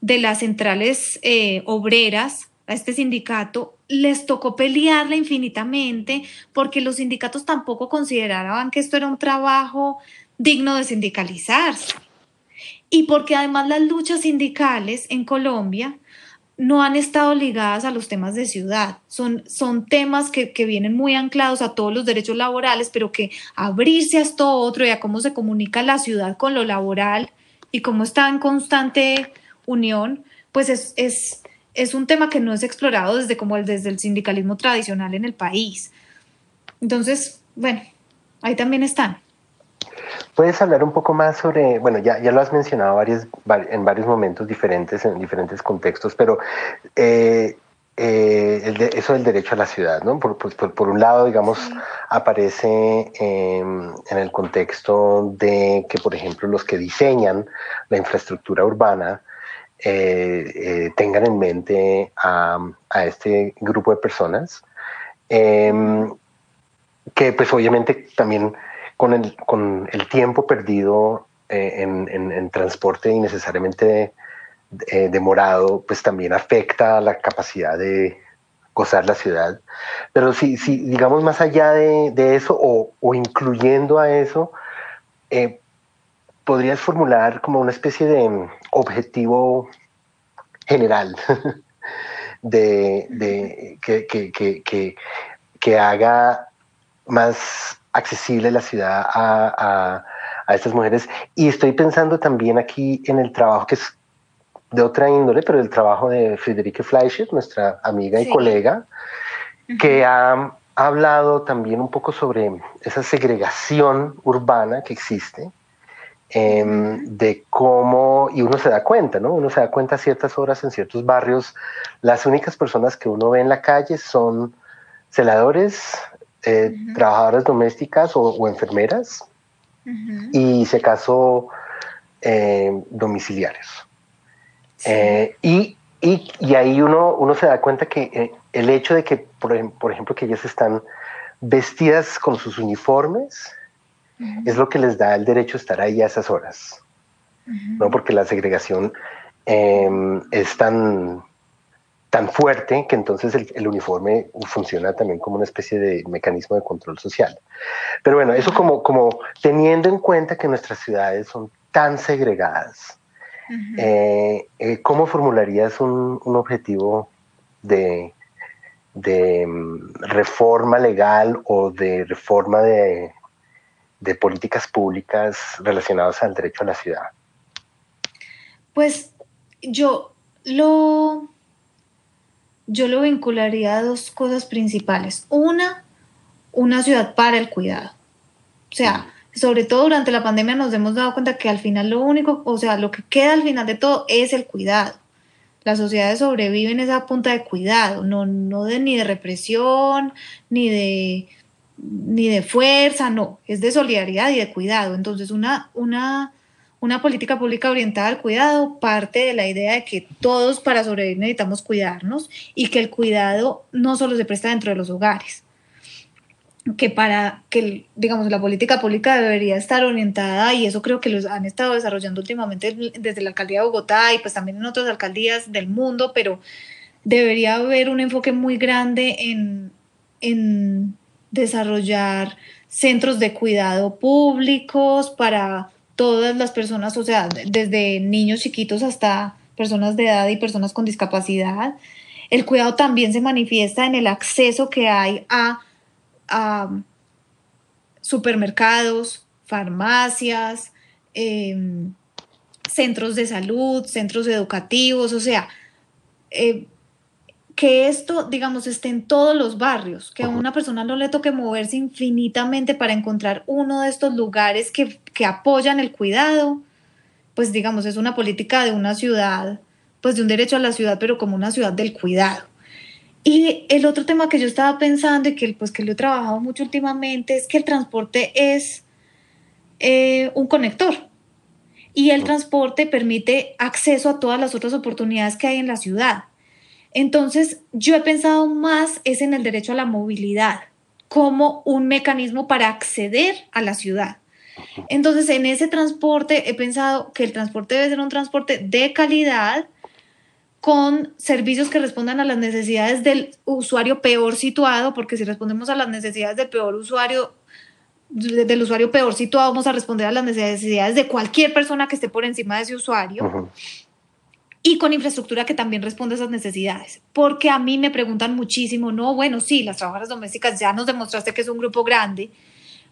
de las centrales eh, obreras a este sindicato, les tocó pelearla infinitamente porque los sindicatos tampoco consideraban que esto era un trabajo digno de sindicalizarse. Y porque además las luchas sindicales en Colombia no han estado ligadas a los temas de ciudad. Son, son temas que, vienen muy anclados a todos los derechos laborales, pero que abrirse a esto otro y a cómo se comunica la ciudad con lo laboral y cómo está en constante unión, pues es, es, es un tema que no es explorado desde, como el, desde el sindicalismo tradicional en el país. Entonces, bueno, ahí también están. ¿Puedes hablar un poco más sobre, bueno, ya, ya lo has mencionado en varios momentos diferentes, en diferentes contextos, pero eh, eh, eso del derecho a la ciudad, ¿no? Por, por, un lado, digamos, aparece em, en el contexto de que, por ejemplo, los que diseñan la infraestructura urbana eh, tengan en mente a, a, este grupo de personas, em, que pues obviamente también con el, con el tiempo perdido eh, en, transporte innecesariamente eh, demorado, pues también afecta la capacidad de gozar la ciudad. Pero si, si digamos más allá de, eso o, incluyendo a eso, eh, podrías formular como una especie de objetivo general de, que, que, que haga más accesible la ciudad a, estas mujeres. Y estoy pensando también aquí en el trabajo que es de otra índole, pero el trabajo de Friederike Fleischer, nuestra amiga y colega, que ha, hablado también un poco sobre esa segregación urbana que existe, em, de cómo, y uno se da cuenta, ¿no? Uno se da cuenta a ciertas horas en ciertos barrios, las únicas personas que uno ve en la calle son celadores, eh, trabajadoras domésticas o, enfermeras y si acaso eh, domiciliarios. Eh, y, y, ahí uno, uno se da cuenta que el hecho de que, por, por, ejemplo, que ellas están vestidas con sus uniformes, es lo que les da el derecho a estar ahí a esas horas, ¿no? Porque la segregación em, es tan, tan fuerte que entonces el, uniforme funciona también como una especie de mecanismo de control social. Pero bueno, eso como, como teniendo en cuenta que nuestras ciudades son tan segregadas, eh, eh, ¿cómo formularías un, objetivo de, de, mm, reforma legal o de reforma de, de políticas públicas relacionadas al derecho a la ciudad? Pues yo lo yo lo vincularía a dos cosas principales. Una, una ciudad para el cuidado. O sea, sobre todo durante la pandemia nos hemos dado cuenta que al final lo único, o sea, lo que queda al final de todo es el cuidado. Las sociedades sobreviven esa punta de cuidado, no, no de ni de represión, ni de, ni de fuerza, no, es de solidaridad y de cuidado. Entonces, una, una una política pública orientada al cuidado parte de la idea de que todos para sobrevivir necesitamos cuidarnos y que el cuidado no solo se presta dentro de los hogares, que para que, digamos, la política pública debería estar orientada, y eso creo que los han estado desarrollando últimamente desde la alcaldía de Bogotá y pues también en otras alcaldías del mundo, pero debería haber un enfoque muy grande en, en desarrollar centros de cuidado públicos para todas las personas, o sea, desde niños chiquitos hasta personas de edad y personas con discapacidad. El cuidado también se manifiesta en el acceso que hay a, supermercados, farmacias, em, centros de salud, centros educativos, o sea, eh, que esto, digamos, esté en todos los barrios, que a una persona no le toque moverse infinitamente para encontrar uno de estos lugares que, que apoyan el cuidado, pues digamos, es una política de una ciudad pues de un derecho a la ciudad, pero como una ciudad del cuidado. Y el otro tema que yo estaba pensando y que, pues, que lo he trabajado mucho últimamente es que el transporte es eh, un conector y el transporte permite acceso a todas las otras oportunidades que hay en la ciudad. Entonces, yo he pensado más es en el derecho a la movilidad como un mecanismo para acceder a la ciudad. Entonces, en ese transporte he pensado que el transporte debe ser un transporte de calidad, con servicios que respondan a las necesidades del usuario peor situado, porque si respondemos a las necesidades del peor usuario, del usuario peor situado, vamos a responder a las necesidades de cualquier persona que esté por encima de ese usuario. Y con infraestructura que también responda a esas necesidades. Porque a mí me preguntan muchísimo, no, bueno, sí, las trabajadoras domésticas ya nos demostraste que es un grupo grande,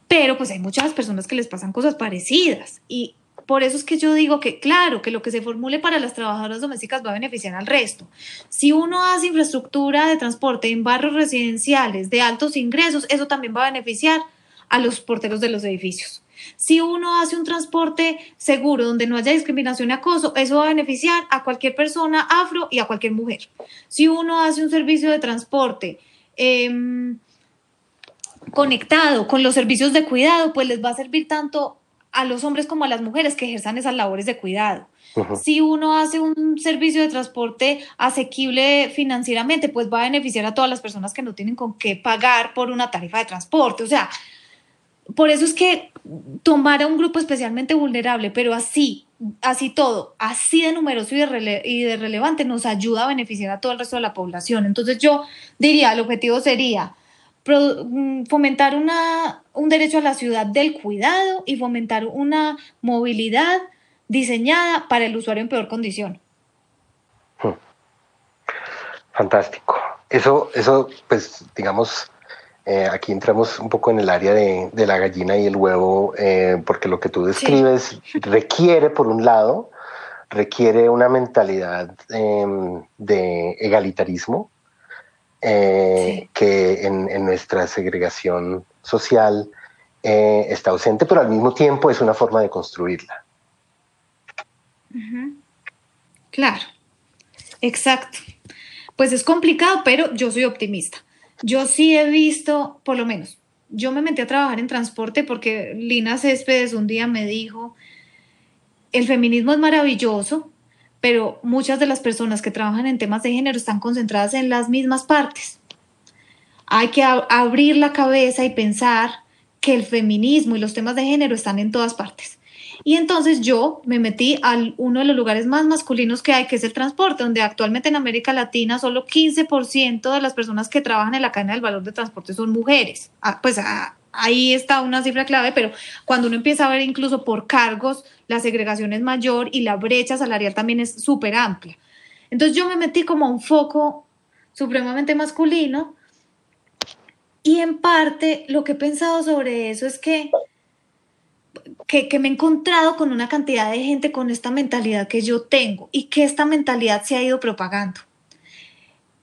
pero pues hay muchas personas que les pasan cosas parecidas. Y por eso es que yo digo que, claro, que lo que se formule para las trabajadoras domésticas va a beneficiar al resto. Si uno hace infraestructura de transporte en barrios residenciales de altos ingresos, eso también va a beneficiar a los porteros de los edificios. Si uno hace un transporte seguro donde no haya discriminación y acoso, eso va a beneficiar a cualquier persona afro y a cualquier mujer. Si uno hace un servicio de transporte em, conectado con los servicios de cuidado, pues les va a servir tanto a los hombres como a las mujeres que ejerzan esas labores de cuidado. Si uno hace un servicio de transporte asequible financieramente, pues va a beneficiar a todas las personas que no tienen con qué pagar por una tarifa de transporte. O sea, por eso es que tomar a un grupo especialmente vulnerable, pero así, así todo, así de numeroso y de, y de relevante, nos ayuda a beneficiar a todo el resto de la población. Entonces yo diría, el objetivo sería Mm, fomentar una, un derecho a la ciudad del cuidado y fomentar una movilidad diseñada para el usuario en peor condición. Hmm. Fantástico. Eso, eso pues digamos, eh, aquí entramos un poco en el área de, la gallina y el huevo, eh, porque lo que tú describes requiere, por un lado, requiere una mentalidad em, de egalitarismo, eh, que en, nuestra segregación social está ausente, pero al mismo tiempo es una forma de construirla. Claro, exacto. Pues es complicado, pero yo soy optimista. Yo sí he visto, por lo menos, yo me metí a trabajar en transporte porque Lina Céspedes un día me dijo, el feminismo es maravilloso, pero muchas de las personas que trabajan en temas de género están concentradas en las mismas partes. Hay que abrir la cabeza y pensar que el feminismo y los temas de género están en todas partes. Y entonces yo me metí a uno de los lugares más masculinos que hay, que es el transporte, donde actualmente en América Latina solo 15% de las personas que trabajan en la cadena del valor de transporte son mujeres. Ah, pues ah, ahí está una cifra clave, pero cuando uno empieza a ver incluso por cargos, la segregación es mayor y la brecha salarial también es súper amplia. Entonces yo me metí como a un foco supremamente masculino y en parte lo que he pensado sobre eso es que, que, me he encontrado con una cantidad de gente con esta mentalidad que yo tengo y que esta mentalidad se ha ido propagando.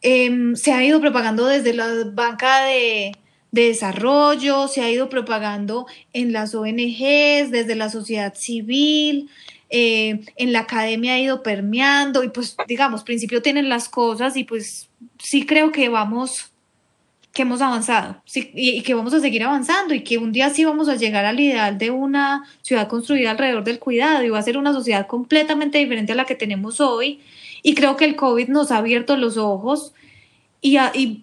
Em, se ha ido propagando desde la banca de, de desarrollo, se ha ido propagando en las ONGs, desde la sociedad civil, eh, en la academia ha ido permeando y pues digamos, principio tienen las cosas y pues sí creo que vamos, que hemos avanzado y, que vamos a seguir avanzando y que un día sí vamos a llegar al ideal de una ciudad construida alrededor del cuidado y va a ser una sociedad completamente diferente a la que tenemos hoy. Y creo que el COVID nos ha abierto los ojos y,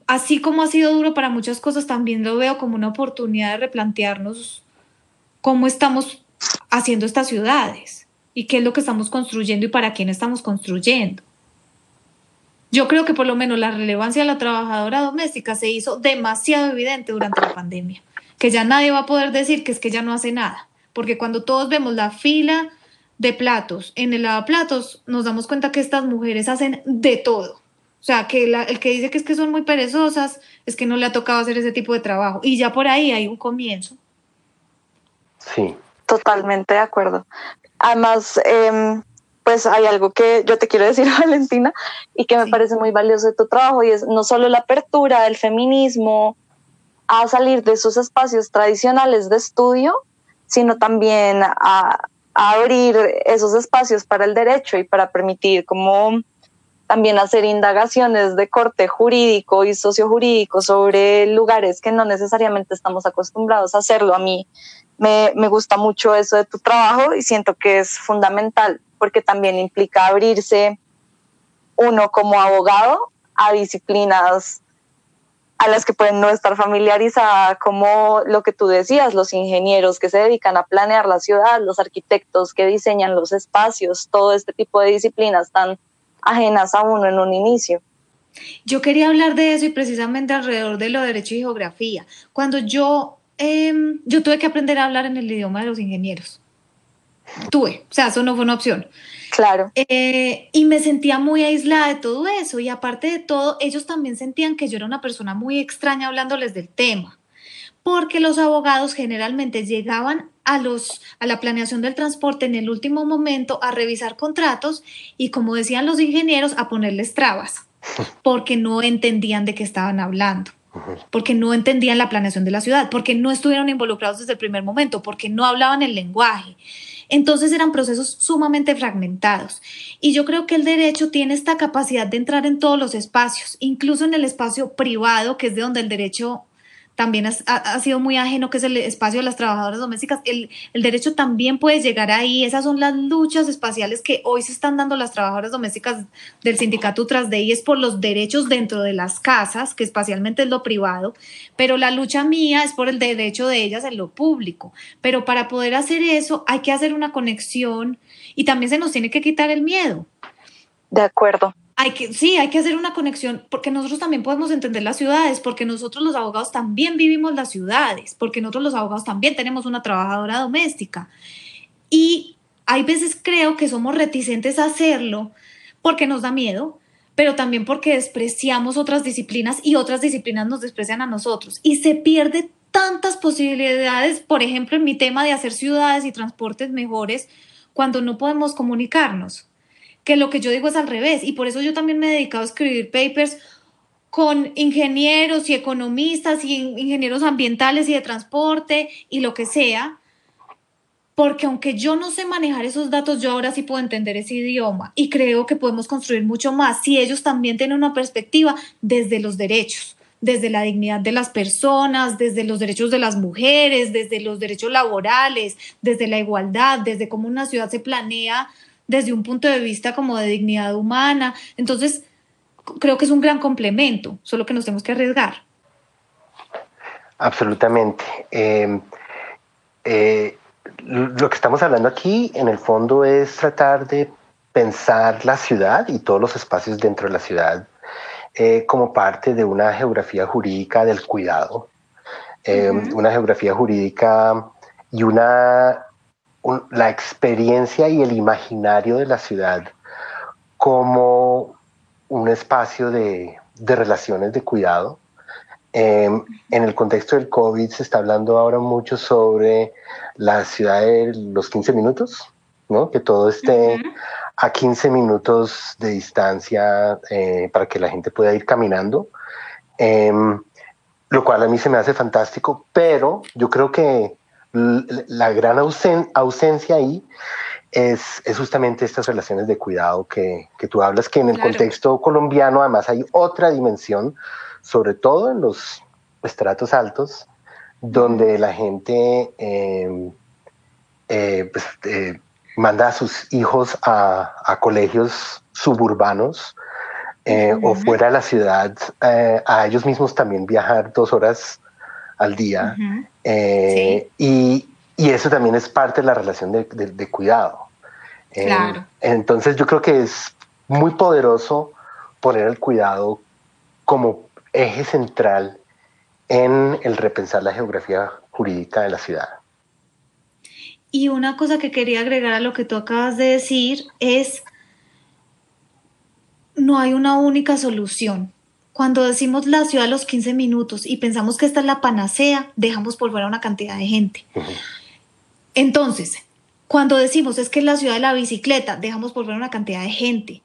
así como ha sido duro para muchas cosas, también lo veo como una oportunidad de replantearnos cómo estamos haciendo estas ciudades y qué es lo que estamos construyendo y para quién estamos construyendo. Yo creo que por lo menos la relevancia de la trabajadora doméstica se hizo demasiado evidente durante la pandemia, que ya nadie va a poder decir que es que ella no hace nada, porque cuando todos vemos la fila de platos en el lavaplatos, nos damos cuenta que estas mujeres hacen de todo. O sea, que el que dice que es que son muy perezosas es que no le ha tocado hacer ese tipo de trabajo. Y ya por ahí hay un comienzo. Sí. Totalmente de acuerdo. Además, em, pues hay algo que yo te quiero decir, Valentina, y que me parece muy valioso de tu trabajo, y es no solo la apertura del feminismo a salir de esos espacios tradicionales de estudio, sino también a, a abrir esos espacios para el derecho y para permitir como también hacer indagaciones de corte jurídico y sociojurídico sobre lugares que no necesariamente estamos acostumbrados a hacerlo. A mí me, me, gusta mucho eso de tu trabajo y siento que es fundamental porque también implica abrirse uno como abogado a disciplinas a las que pueden no estar familiarizadas, como lo que tú decías, los ingenieros que se dedican a planear la ciudad, los arquitectos que diseñan los espacios, todo este tipo de disciplinas tan ajenas a uno en un inicio. Yo quería hablar de eso y precisamente alrededor de lo de derecho y geografía. Cuando yo, em, yo tuve que aprender a hablar en el idioma de los ingenieros. Tuve, o sea, eso no fue una opción. Claro. Eh, y me sentía muy aislada de todo eso. Y aparte de todo, ellos también sentían que yo era una persona muy extraña hablándoles del tema. Porque los abogados generalmente llegaban a, los, a la planeación del transporte en el último momento a revisar contratos y, como decían los ingenieros, a ponerles trabas, porque no entendían de qué estaban hablando porque no entendían la planeación de la ciudad, porque no estuvieron involucrados desde el primer momento, porque no hablaban el lenguaje. Entonces eran procesos sumamente fragmentados. Y yo creo que el derecho tiene esta capacidad de entrar en todos los espacios, incluso en el espacio privado, que es de donde el derecho también ha, sido muy ajeno, que es el espacio de las trabajadoras domésticas. El, derecho también puede llegar ahí. Esas son las luchas espaciales que hoy se están dando las trabajadoras domésticas del sindicato tras de es por los derechos dentro de las casas, que espacialmente es lo privado, pero la lucha mía es por el derecho de ellas en lo público. Pero para poder hacer eso hay que hacer una conexión y también se nos tiene que quitar el miedo. De acuerdo hay que, sí, hay que hacer una conexión, porque nosotros también podemos entender las ciudades, porque nosotros los abogados también vivimos las ciudades, porque nosotros los abogados también tenemos una trabajadora doméstica. Y hay veces creo que somos reticentes a hacerlo porque nos da miedo, pero también porque despreciamos otras disciplinas y otras disciplinas nos desprecian a nosotros. Y se pierde tantas posibilidades, por ejemplo, en mi tema de hacer ciudades y transportes mejores, cuando no podemos comunicarnos que lo que yo digo es al revés. Y por eso yo también me he dedicado a escribir papers con ingenieros y economistas y ingenieros ambientales y de transporte y lo que sea, porque aunque yo no sé manejar esos datos, yo ahora sí puedo entender ese idioma y creo que podemos construir mucho más si ellos también tienen una perspectiva desde los derechos, desde la dignidad de las personas, desde los derechos de las mujeres, desde los derechos laborales, desde la igualdad, desde cómo una ciudad se planea desde un punto de vista como de dignidad humana. Entonces, creo que es un gran complemento, solo que nos tenemos que arriesgar. Absolutamente. Em, eh, lo que estamos hablando aquí, en el fondo, es tratar de pensar la ciudad y todos los espacios dentro de la ciudad eh, como parte de una geografía jurídica del cuidado, una geografía jurídica y una la experiencia y el imaginario de la ciudad como un espacio de, relaciones de cuidado. Em, en el contexto del COVID se está hablando ahora mucho sobre la ciudad de los 15 minutos, ¿no? que todo esté a 15 minutos de distancia eh, para que la gente pueda ir caminando, em, lo cual a mí se me hace fantástico, pero yo creo que la gran ausencia ahí es, justamente estas relaciones de cuidado que, tú hablas, que en el contexto colombiano además hay otra dimensión, sobre todo en los estratos altos, donde la gente em, eh, pues, eh, manda a sus hijos a, colegios suburbanos eh, o fuera de la ciudad, a ellos mismos también viajar dos horas al día. Eh, y, eso también es parte de la relación de, cuidado. Eh, entonces yo creo que es muy poderoso poner el cuidado como eje central en el repensar la geografía jurídica de la ciudad. Y una cosa que quería agregar a lo que tú acabas de decir es, no hay una única solución. Cuando decimos la ciudad a los 15 minutos y pensamos que esta es la panacea, dejamos por fuera una cantidad de gente. Entonces, cuando decimos es que es la ciudad de la bicicleta, dejamos por fuera una cantidad de gente.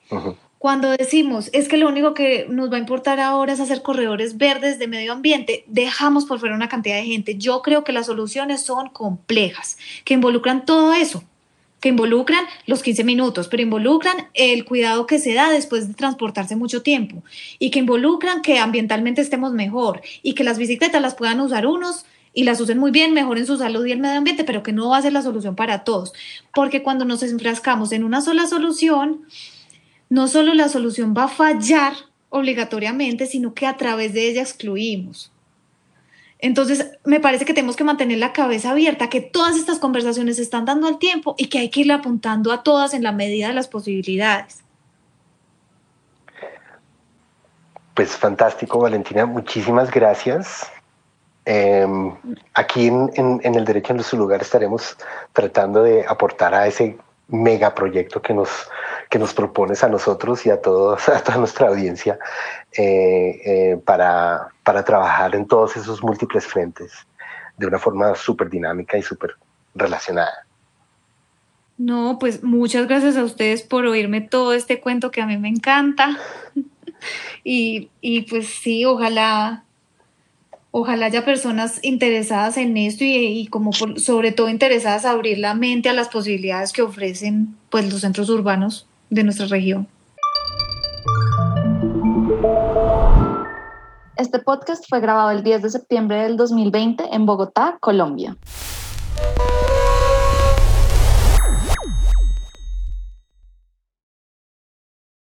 Cuando decimos es que lo único que nos va a importar ahora es hacer corredores verdes de medio ambiente, dejamos por fuera una cantidad de gente. Yo creo que las soluciones son complejas, que involucran todo eso, que involucran los 15 minutos, pero involucran el cuidado que se da después de transportarse mucho tiempo y que involucran que ambientalmente estemos mejor y que las bicicletas las puedan usar unos y las usen muy bien, mejoren su salud y el medio ambiente, pero que no va a ser la solución para todos, porque cuando nos enfrascamos en una sola solución, no solo la solución va a fallar obligatoriamente, sino que a través de ella excluimos. Entonces, me parece que tenemos que mantener la cabeza abierta, que todas estas conversaciones se están dando al tiempo y que hay que ir apuntando a todas en la medida de las posibilidades. Pues fantástico, Valentina. Muchísimas gracias. Em, aquí en, en, el Derecho en su lugar estaremos tratando de aportar a ese megaproyecto que nos, que nos propones a nosotros y a, a toda nuestra audiencia eh, eh, para, trabajar en todos esos múltiples frentes de una forma súper dinámica y súper relacionada. No, pues muchas gracias a ustedes por oírme todo este cuento que a mí me encanta. y, y pues sí, ojalá ojalá haya personas interesadas en esto y, como sobre todo interesadas a abrir la mente a las posibilidades que ofrecen pues los centros urbanos de nuestra región. Este podcast fue grabado el 10 de septiembre del 2020 en Bogotá, Colombia.